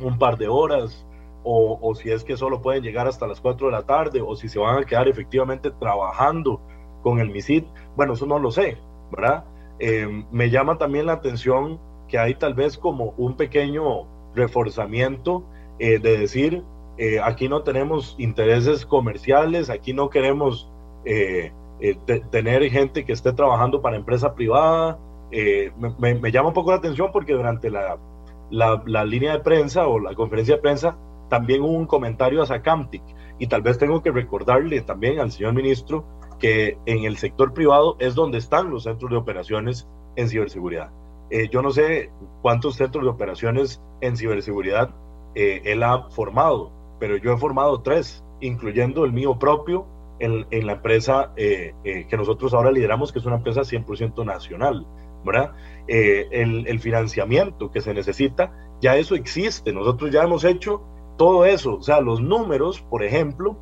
un par de horas o, o, si es que solo pueden llegar hasta las 4 de la tarde o si se van a quedar efectivamente trabajando con el MISID, bueno, eso no lo sé, ¿verdad? Eh, me llama también la atención que hay tal vez como un pequeño reforzamiento eh, de decir, eh, aquí no tenemos intereses comerciales, aquí no queremos eh, eh, tener gente que esté trabajando para empresa privada. Me, llama un poco la atención porque durante la, la, línea de prensa o la conferencia de prensa también hubo un comentario a Sacamtic y tal vez tengo que recordarle también al señor ministro que en el sector privado es donde están los centros de operaciones en ciberseguridad. yo no sé cuántos centros de operaciones en ciberseguridad él ha formado, pero yo he formado tres, incluyendo el mío propio en, en la empresa eh, eh, que nosotros ahora lideramos, que es una empresa 100% nacional, ¿verdad? Eh, el, el, financiamiento que se necesita, ya eso existe, nosotros ya hemos hecho todo eso, o sea, los números, por ejemplo,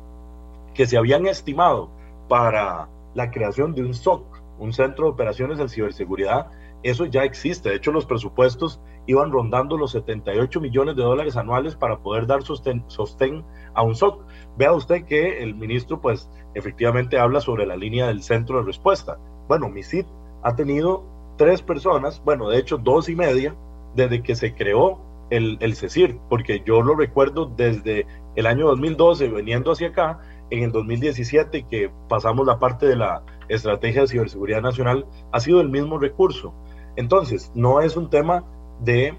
que se habían estimado para la creación de un SOC, un Centro de Operaciones de Ciberseguridad, eso ya existe. De hecho, los presupuestos iban rondando los 78 millones de dólares anuales para poder dar sostén, sostén a un SOC. Vea usted que el ministro, pues, efectivamente habla sobre la línea del centro de respuesta. bueno, MISIT ha tenido tres personas, bueno, de hecho dos y media, desde que se creó el, el CECIR, porque yo lo recuerdo desde el año 2012, veniendo hacia acá, en el 2017 que pasamos la parte de la estrategia de ciberseguridad nacional, ha sido el mismo recurso. Entonces, no es un tema de,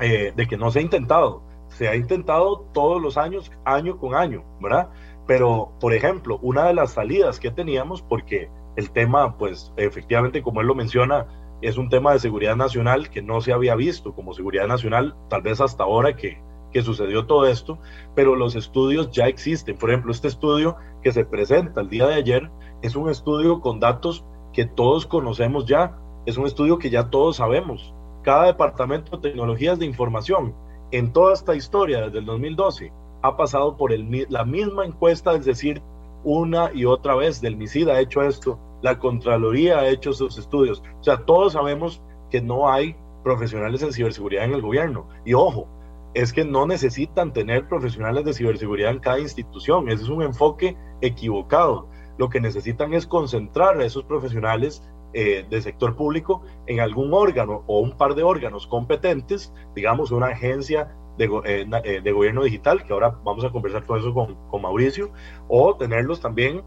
eh, de que no se ha intentado, se ha intentado todos los años, año con año, ¿verdad? Pero, por ejemplo, una de las salidas que teníamos, porque el tema, pues efectivamente, como él lo menciona, es un tema de seguridad nacional que no se había visto como seguridad nacional, tal vez hasta ahora que, que sucedió todo esto, pero los estudios ya existen. Por ejemplo, este estudio que se presenta el día de ayer es un estudio con datos que todos conocemos ya, es un estudio que ya todos sabemos. Cada departamento de tecnologías de información en toda esta historia desde el 2012 ha pasado por la misma encuesta, es decir, una y otra vez del MISID ha hecho esto, la Contraloría ha hecho sus estudios. O sea, todos sabemos que no hay profesionales en ciberseguridad en el gobierno. Y ojo, es que no necesitan tener profesionales de ciberseguridad en cada institución. Ese es un enfoque equivocado. Lo que necesitan es concentrar a esos profesionales eh, del sector público en algún órgano o un par de órganos competentes, digamos una agencia de, eh, eh, gobierno digital, que ahora vamos a conversar con eso con, Mauricio, o tenerlos también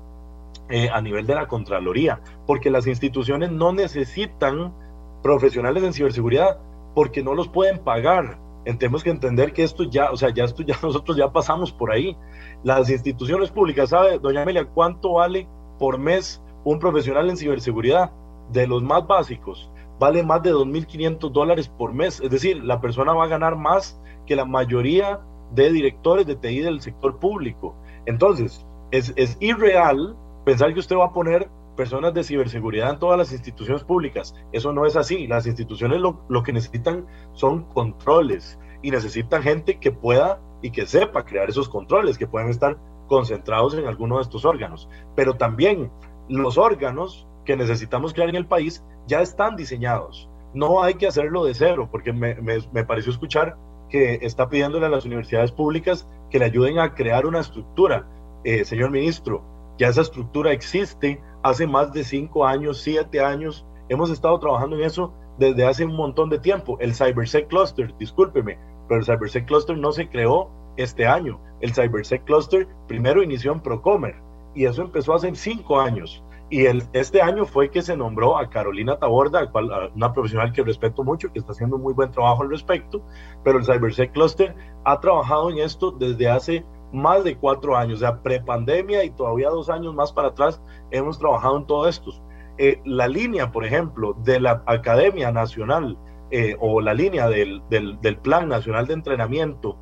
a nivel de la Contraloría, porque las instituciones no necesitan profesionales en ciberseguridad porque no los pueden pagar tenemos que entender que esto ya, o sea, ya esto ya nosotros ya pasamos por ahí. Las instituciones públicas, ¿sabe, doña Amelia, cuánto vale por mes un profesional en ciberseguridad? De los más básicos, vale más de 2.500 dólares por mes. Es decir, la persona va a ganar más que la mayoría de directores de TI del sector público. Entonces, es, es irreal pensar que usted va a poner personas de ciberseguridad en todas las instituciones públicas. Eso no es así. Las instituciones lo, lo, que necesitan son controles y necesitan gente que pueda y que sepa crear esos controles, que puedan estar concentrados en alguno de estos órganos. Pero también los órganos que necesitamos crear en el país ya están diseñados. No hay que hacerlo de cero, porque me, me, me pareció escuchar que está pidiéndole a las universidades públicas que le ayuden a crear una estructura. Eh, señor ministro, ya esa estructura existe, hace más de cinco años, siete años. Hemos estado trabajando en eso desde hace un montón de tiempo. El CyberSec Cluster, discúlpeme, pero el CyberSec Cluster no se creó este año. El CyberSec Cluster primero inició en Procomer y eso empezó hace cinco años. Y el, este año fue que se nombró a Carolina Taborda, una profesional que respeto mucho, que está haciendo muy buen trabajo al respecto, pero el CyberSec Cluster ha trabajado en esto desde hace más de cuatro años, o sea, prepandemia y todavía dos años más para atrás, hemos trabajado en todo esto. Eh, la línea, por ejemplo, de la Academia Nacional eh, o la línea del, del, del, Plan Nacional de Entrenamiento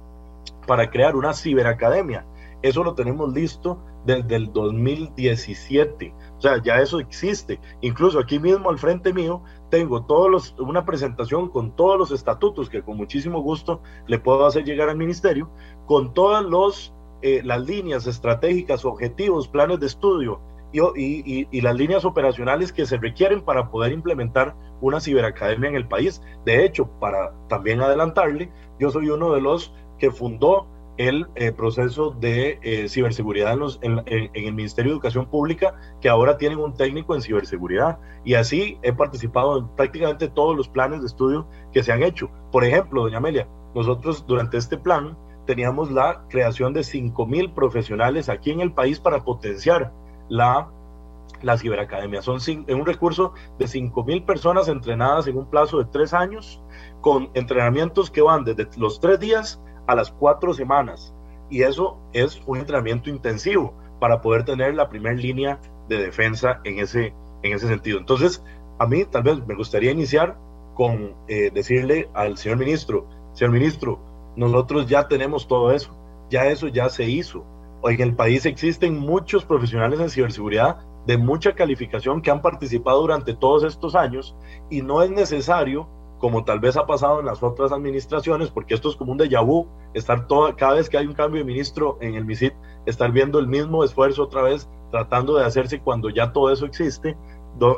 para crear una ciberacademia, eso lo tenemos listo desde el 2017. O sea, ya eso existe. Incluso aquí mismo al frente mío tengo todos los, una presentación con todos los estatutos que con muchísimo gusto le puedo hacer llegar al ministerio, con todos los eh, las líneas estratégicas, objetivos, planes de estudio y, y, las líneas operacionales que se requieren para poder implementar una ciberacademia en el país. De hecho, para también adelantarle, yo soy uno de los que fundó el eh, proceso de eh, ciberseguridad en, el Ministerio de Educación Pública, que ahora tienen un técnico en ciberseguridad. Y así he participado en prácticamente todos los planes de estudio que se han hecho. Por ejemplo, doña Amelia, nosotros durante este plan teníamos la creación de 5.000 profesionales aquí en el país para potenciar la, la ciberacademia. Son un recurso de 5.000 personas entrenadas en un plazo de tres años, con entrenamientos que van desde los tres días a las cuatro semanas. Y eso es un entrenamiento intensivo para poder tener la primera línea de defensa en ese, en ese sentido. Entonces, a mí tal vez me gustaría iniciar con eh, decirle al señor ministro, señor ministro, nosotros ya tenemos todo eso, ya eso ya se hizo. Hoy en el país existen muchos profesionales en ciberseguridad de mucha calificación que han participado durante todos estos años y no es necesario, como tal vez ha pasado en las otras administraciones, porque esto es como un déjà vu, estar todo, cada vez que hay un cambio de ministro en el MISIT, estar viendo el mismo esfuerzo otra vez, tratando de hacerse cuando ya todo eso existe.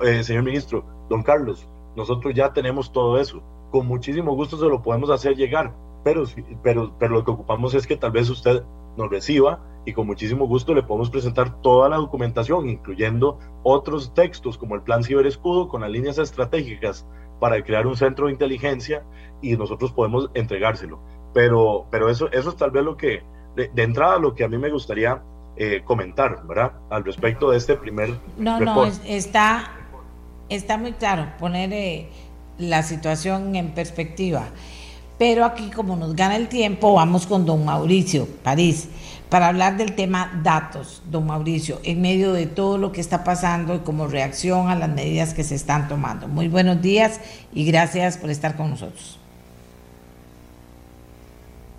Eh, señor ministro, don Carlos, nosotros ya tenemos todo eso. Con muchísimo gusto se lo podemos hacer llegar pero, pero, pero lo que ocupamos es que tal vez usted nos reciba y con muchísimo gusto le podemos presentar toda la documentación, incluyendo otros textos como el Plan Ciberescudo con las líneas estratégicas para crear un centro de inteligencia y nosotros podemos entregárselo. Pero, pero eso, eso es tal vez lo que, de, entrada, lo que a mí me gustaría eh, comentar, ¿verdad? Al respecto de este primer. No, no, está, está muy claro poner eh, la situación en perspectiva. Pero aquí, como nos gana el tiempo, vamos con don Mauricio París para hablar del tema datos, don Mauricio, en medio de todo lo que está pasando y como reacción a las medidas que se están tomando. Muy buenos días y gracias por estar con nosotros.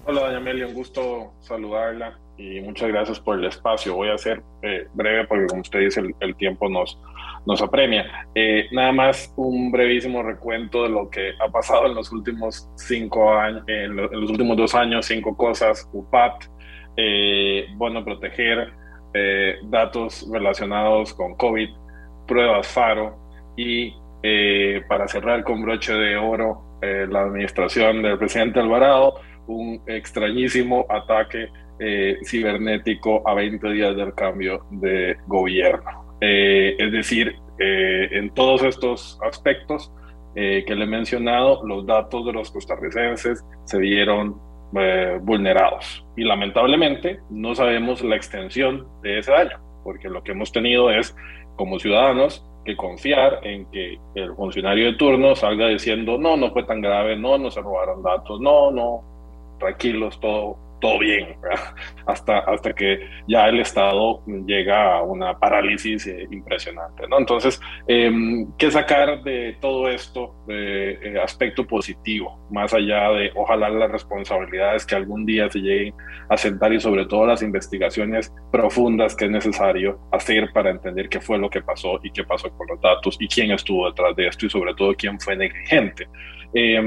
Hola, doña Amelia, un gusto saludarla y muchas gracias por el espacio. Voy a ser eh, breve porque, como usted dice, el, tiempo nos, nos apremia. Eh, nada más un brevísimo recuento de lo que ha pasado en los últimos cinco años, en, los últimos dos años, cinco cosas. UPAT, eh, bueno, proteger datos relacionados con COVID, pruebas FARO y para cerrar con broche de oro, la administración del presidente Alvarado, un extrañísimo ataque eh, cibernético a 20 días del cambio de gobierno. Eh, es decir, eh, en todos estos aspectos que le he mencionado, los datos de los costarricenses se vieron vulnerados. Y lamentablemente no sabemos la extensión de ese daño, porque lo que hemos tenido es, como ciudadanos, que confiar en que el funcionario de turno salga diciendo, no, no fue tan grave, no, no se robaron datos, no, no, tranquilos, todo todo bien, hasta, hasta que ya el Estado llega a una parálisis eh, impresionante. ¿no? Entonces, em, ¿qué sacar de todo esto de eh, aspecto positivo? Más allá de, ojalá las responsabilidades que algún día se lleguen a sentar y sobre todo las investigaciones profundas que es necesario hacer para entender qué fue lo que pasó y qué pasó con los datos y quién estuvo detrás de esto y sobre todo quién fue negligente. Eh,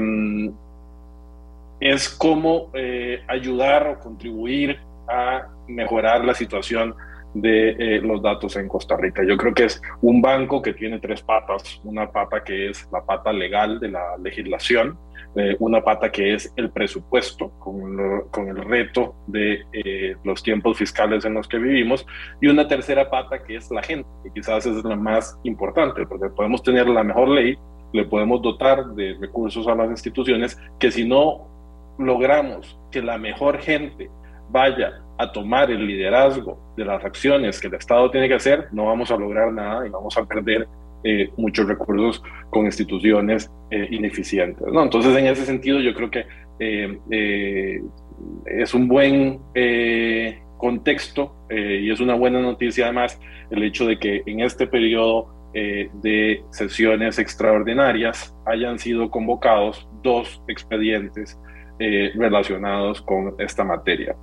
es cómo eh, ayudar o contribuir a mejorar la situación de eh, los datos en Costa Rica. Yo creo que es un banco que tiene tres patas, una pata que es la pata legal de la legislación, eh, una pata que es el presupuesto, con, con el reto de los tiempos fiscales en los que vivimos, y una tercera pata que es la gente, que quizás es la más importante, porque podemos tener la mejor ley, le podemos dotar de recursos a las instituciones, que si no logramos que la mejor gente vaya a tomar el liderazgo de las acciones que el Estado tiene que hacer, no vamos a lograr nada y vamos a perder eh, muchos recursos con instituciones eh, ineficientes. ¿no? Entonces, en ese sentido, yo creo que eh, es un buen contexto y es una buena noticia además el hecho de que en este periodo de sesiones extraordinarias hayan sido convocados dos expedientes eh, relacionados con esta materia.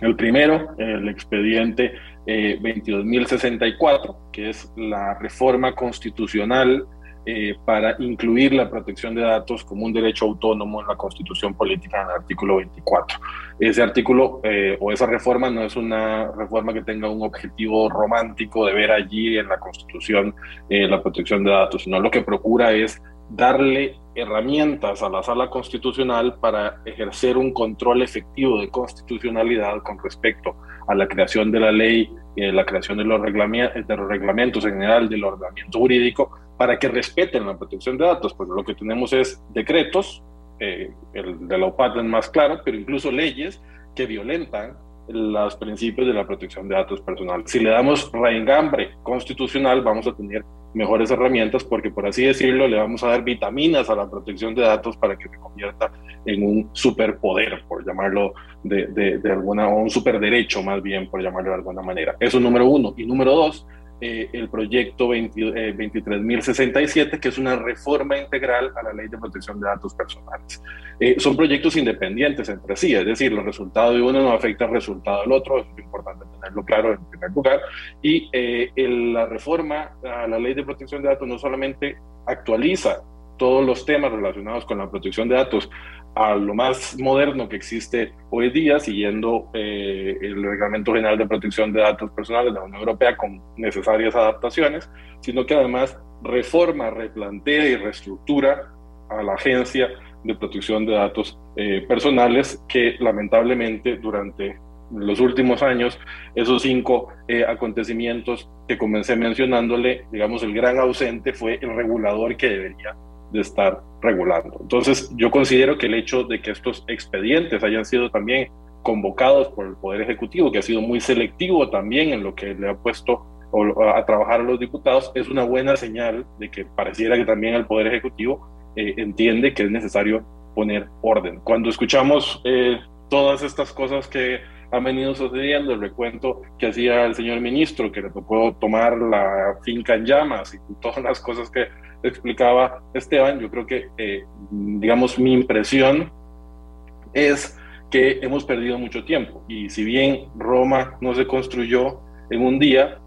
El primero, el expediente eh, 22.064, que es la reforma constitucional eh, para incluir la protección de datos como un derecho autónomo en la constitución política en el artículo 24. Ese artículo eh, o esa reforma no es una reforma que tenga un objetivo romántico de ver allí en la constitución la protección de datos, sino lo que procura es darle herramientas a la sala constitucional para ejercer un control efectivo de constitucionalidad con respecto a la creación de la ley, eh, la creación de los, de los reglamentos en general del ordenamiento jurídico, para que respeten la protección de datos. Pues lo que tenemos es decretos, eh, el de la OPAT es más claro, pero incluso leyes que violentan los principios de la protección de datos personales. Si le damos reengambre constitucional, vamos a tener mejores herramientas porque, por así decirlo, le vamos a dar vitaminas a la protección de datos para que se convierta en un superpoder, por llamarlo de, de, alguna, o un superderecho más bien, por llamarlo de alguna manera. Eso número uno. Y número dos, eh, el proyecto 23.067, eh, que es una reforma integral a la ley de protección de datos personales. Eh, son proyectos independientes entre sí, es decir, los resultados de uno no afectan al resultado del otro, es importante tenerlo claro en primer lugar. Y la reforma a la ley de protección de datos no solamente actualiza todos los temas relacionados con la protección de datos a lo más moderno que existe hoy día, siguiendo eh, el Reglamento General de Protección de Datos Personales de la Unión Europea con necesarias adaptaciones, sino que además reforma, replantea y reestructura a la Agencia de Protección de Datos eh, Personales que lamentablemente durante los últimos años, esos cinco eh, acontecimientos que comencé mencionándole, digamos, el gran ausente fue el regulador que debería de estar regulando. Entonces, yo considero que el hecho de que estos expedientes hayan sido también convocados por el Poder Ejecutivo, que ha sido muy selectivo también en lo que le ha puesto a trabajar a los diputados, es una buena señal de que pareciera que también el Poder Ejecutivo eh, entiende que es necesario poner orden. Cuando escuchamos eh, todas estas cosas que han venido sucediendo, el recuento que hacía el señor ministro, que le tocó tomar la finca en llamas y todas las cosas que explicaba Esteban, yo creo que, eh, digamos, mi impresión es que hemos perdido mucho tiempo. Y si bien Roma no se construyó en un día,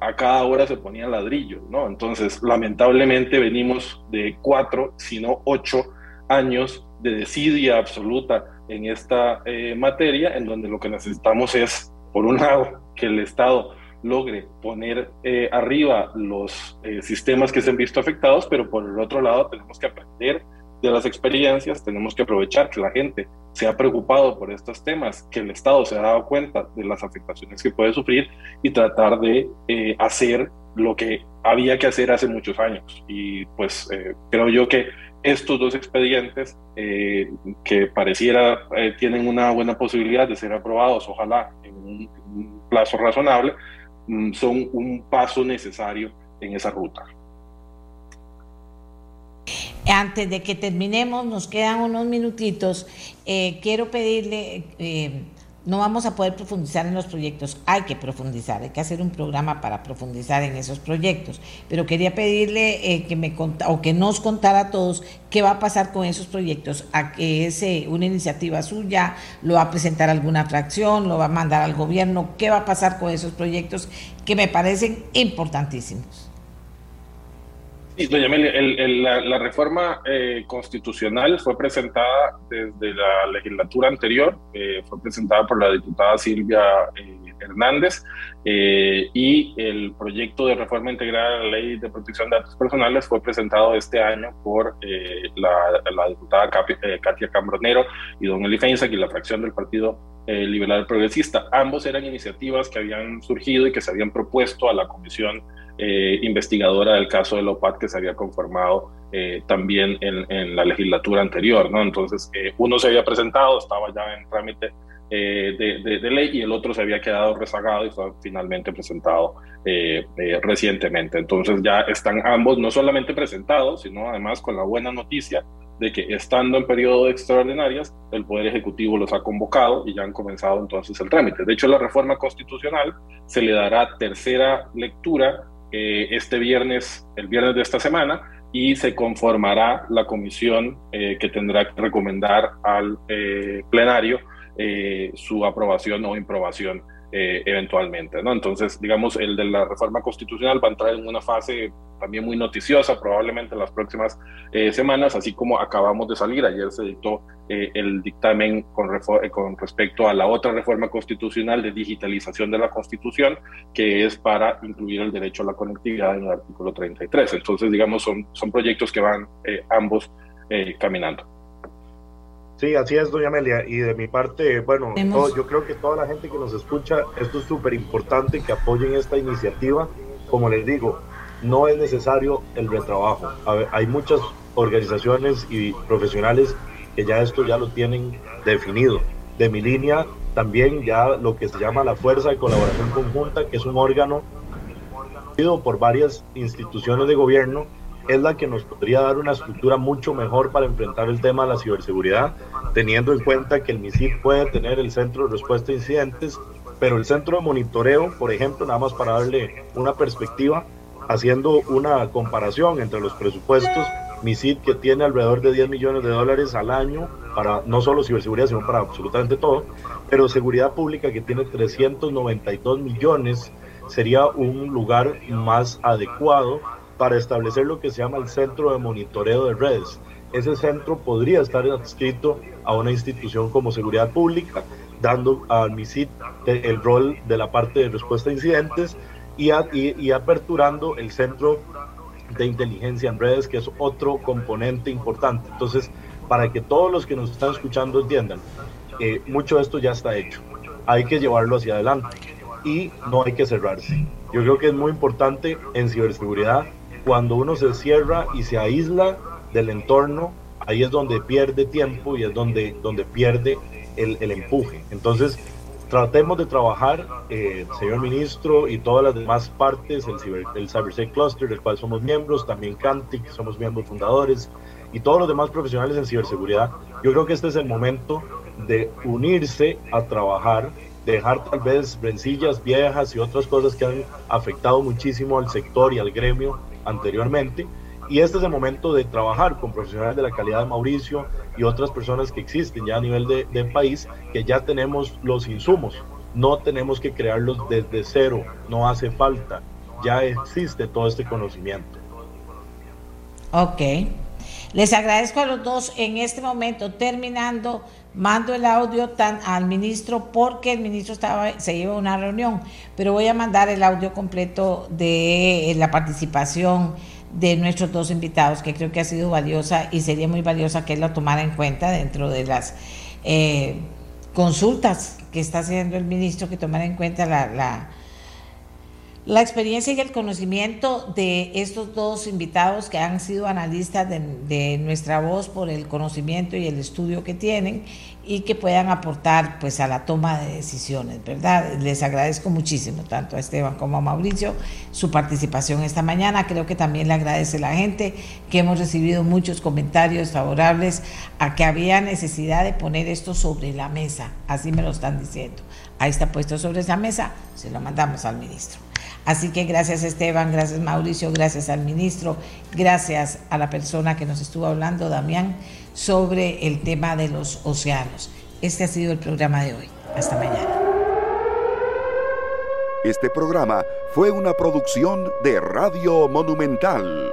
a cada hora se ponían ladrillos, ¿no? Entonces, lamentablemente venimos de cuatro, sino ocho años de desidia absoluta en esta eh, materia, en donde lo que necesitamos es, por un lado, que el Estado logre poner eh, arriba los eh, sistemas que se han visto afectados, pero por el otro lado tenemos que aprender de las experiencias, tenemos que aprovechar que la gente se ha preocupado por estos temas, que el Estado se ha dado cuenta de las afectaciones que puede sufrir y tratar de hacer lo que había que hacer hace muchos años. Y pues creo yo que estos dos expedientes eh, que pareciera eh, tienen una buena posibilidad de ser aprobados, ojalá en un, plazo razonable, son un paso necesario en esa ruta. Antes de que terminemos, nos quedan unos minutitos. Eh, quiero pedirle no vamos a poder profundizar en los proyectos, hay que profundizar, hay que hacer un programa para profundizar en esos proyectos, pero quería pedirle eh, que me o que nos contara a todos qué va a pasar con esos proyectos, a que es una iniciativa suya, lo va a presentar alguna fracción, lo va a mandar al gobierno, qué va a pasar con esos proyectos que me parecen importantísimos. Sí, doña Amelia, la, reforma eh, constitucional fue presentada desde la legislatura anterior, eh, fue presentada por la diputada Silvia eh, Hernández y el proyecto de reforma integral a la ley de protección de datos personales fue presentado este año por la, diputada Katia Cambronero y don Eli Feinsack y la fracción del Partido Liberal Progresista. Ambos eran iniciativas que habían surgido y que se habían propuesto a la Comisión eh, investigadora del caso de Lopat que se había conformado eh, también en, la legislatura anterior, ¿no? Entonces, eh, uno se había presentado, estaba ya en trámite de, ley y el otro se había quedado rezagado y fue finalmente presentado recientemente. Entonces, ya están ambos no solamente presentados, sino además con la buena noticia de que estando en periodo de extraordinarias, el Poder Ejecutivo los ha convocado y ya han comenzado entonces el trámite. De hecho, la reforma constitucional se le dará tercera lectura eh, este viernes, el viernes de esta semana, y se conformará la comisión eh, que tendrá que recomendar al eh, plenario su aprobación o improbación eh, eventualmente, ¿no? Entonces, digamos, el de la reforma constitucional va a entrar en una fase también muy noticiosa, probablemente en las próximas eh, semanas, así como acabamos de salir, ayer se dictó eh, el dictamen con, con respecto a la otra reforma constitucional de digitalización de la Constitución, que es para incluir el derecho a la conectividad en el artículo 33. Entonces, digamos, son, son proyectos que van ambos caminando. Sí, así es, doña Amelia. Y de mi parte, bueno, yo creo que toda la gente que nos escucha, esto es súper importante que apoyen esta iniciativa. Como les digo, no es necesario el retrabajo. hay muchas organizaciones y profesionales que ya esto ya lo tienen definido. De mi línea, también ya lo que se llama la Fuerza de Colaboración Conjunta, que es un órgano por varias instituciones de gobierno es la que nos podría dar una estructura mucho mejor para enfrentar el tema de la ciberseguridad, teniendo en cuenta que el MISID puede tener el centro de respuesta a incidentes, pero el centro de monitoreo, por ejemplo, nada más para darle una perspectiva, haciendo una comparación entre los presupuestos, MISID que tiene alrededor de 10 millones de dólares al año para no solo ciberseguridad, sino para absolutamente todo, pero seguridad pública que tiene 392 millones, sería un lugar más adecuado para establecer lo que se llama el centro de monitoreo de redes. Ese centro podría estar adscrito a una institución como seguridad pública, dando al MISIT el rol de la parte de respuesta a incidentes y, aperturando el centro de inteligencia en redes, que es otro componente importante. Entonces, para que todos los que nos están escuchando entiendan, que mucho de esto ya está hecho. hay que llevarlo hacia adelante y no hay que cerrarse. Yo creo que es muy importante en ciberseguridad cuando uno se cierra y se aísla del entorno, ahí es donde pierde tiempo y es donde, donde pierde el, el empuje. Entonces, tratemos de trabajar, eh, señor ministro y todas las demás partes, el, Cyber, el Cluster, del cual somos miembros, también Cantic, somos miembros fundadores, y todos los demás profesionales en ciberseguridad. Yo creo que este es el momento de unirse a trabajar, dejar tal vez rencillas viejas y otras cosas que han afectado muchísimo al sector y al gremio anteriormente. Y este es el momento de trabajar con profesionales de la calidad de Mauricio y otras personas que existen ya a nivel de, de país, que ya tenemos los insumos. No tenemos que crearlos desde cero, no hace falta. Ya existe todo este conocimiento. Ok. Les agradezco a los dos en este momento, terminando, mando el audio tan, al ministro porque el ministro estaba, se lleva una reunión, pero voy a mandar el audio completo de la participación de nuestros dos invitados, que creo que ha sido valiosa y sería muy valiosa que él lo tomara en cuenta dentro de las eh, consultas que está haciendo el ministro, que tomara en cuenta la, la la experiencia y el conocimiento de estos dos invitados que han sido analistas de, nuestra voz por el conocimiento y el estudio que tienen y que puedan aportar pues a la toma de decisiones, ¿verdad? Les agradezco muchísimo tanto a Esteban como a Mauricio su participación esta mañana. Creo que también le agradece la gente que hemos recibido muchos comentarios favorables a que había necesidad de poner esto sobre la mesa, así me lo están diciendo. Ahí está puesto sobre esa mesa, se lo mandamos al ministro. Así que gracias Esteban, gracias Mauricio, gracias al ministro, gracias a la persona que nos estuvo hablando, Damián, sobre el tema de los océanos. Este ha sido el programa de hoy. Hasta mañana. Este programa fue una producción de Radio Monumental.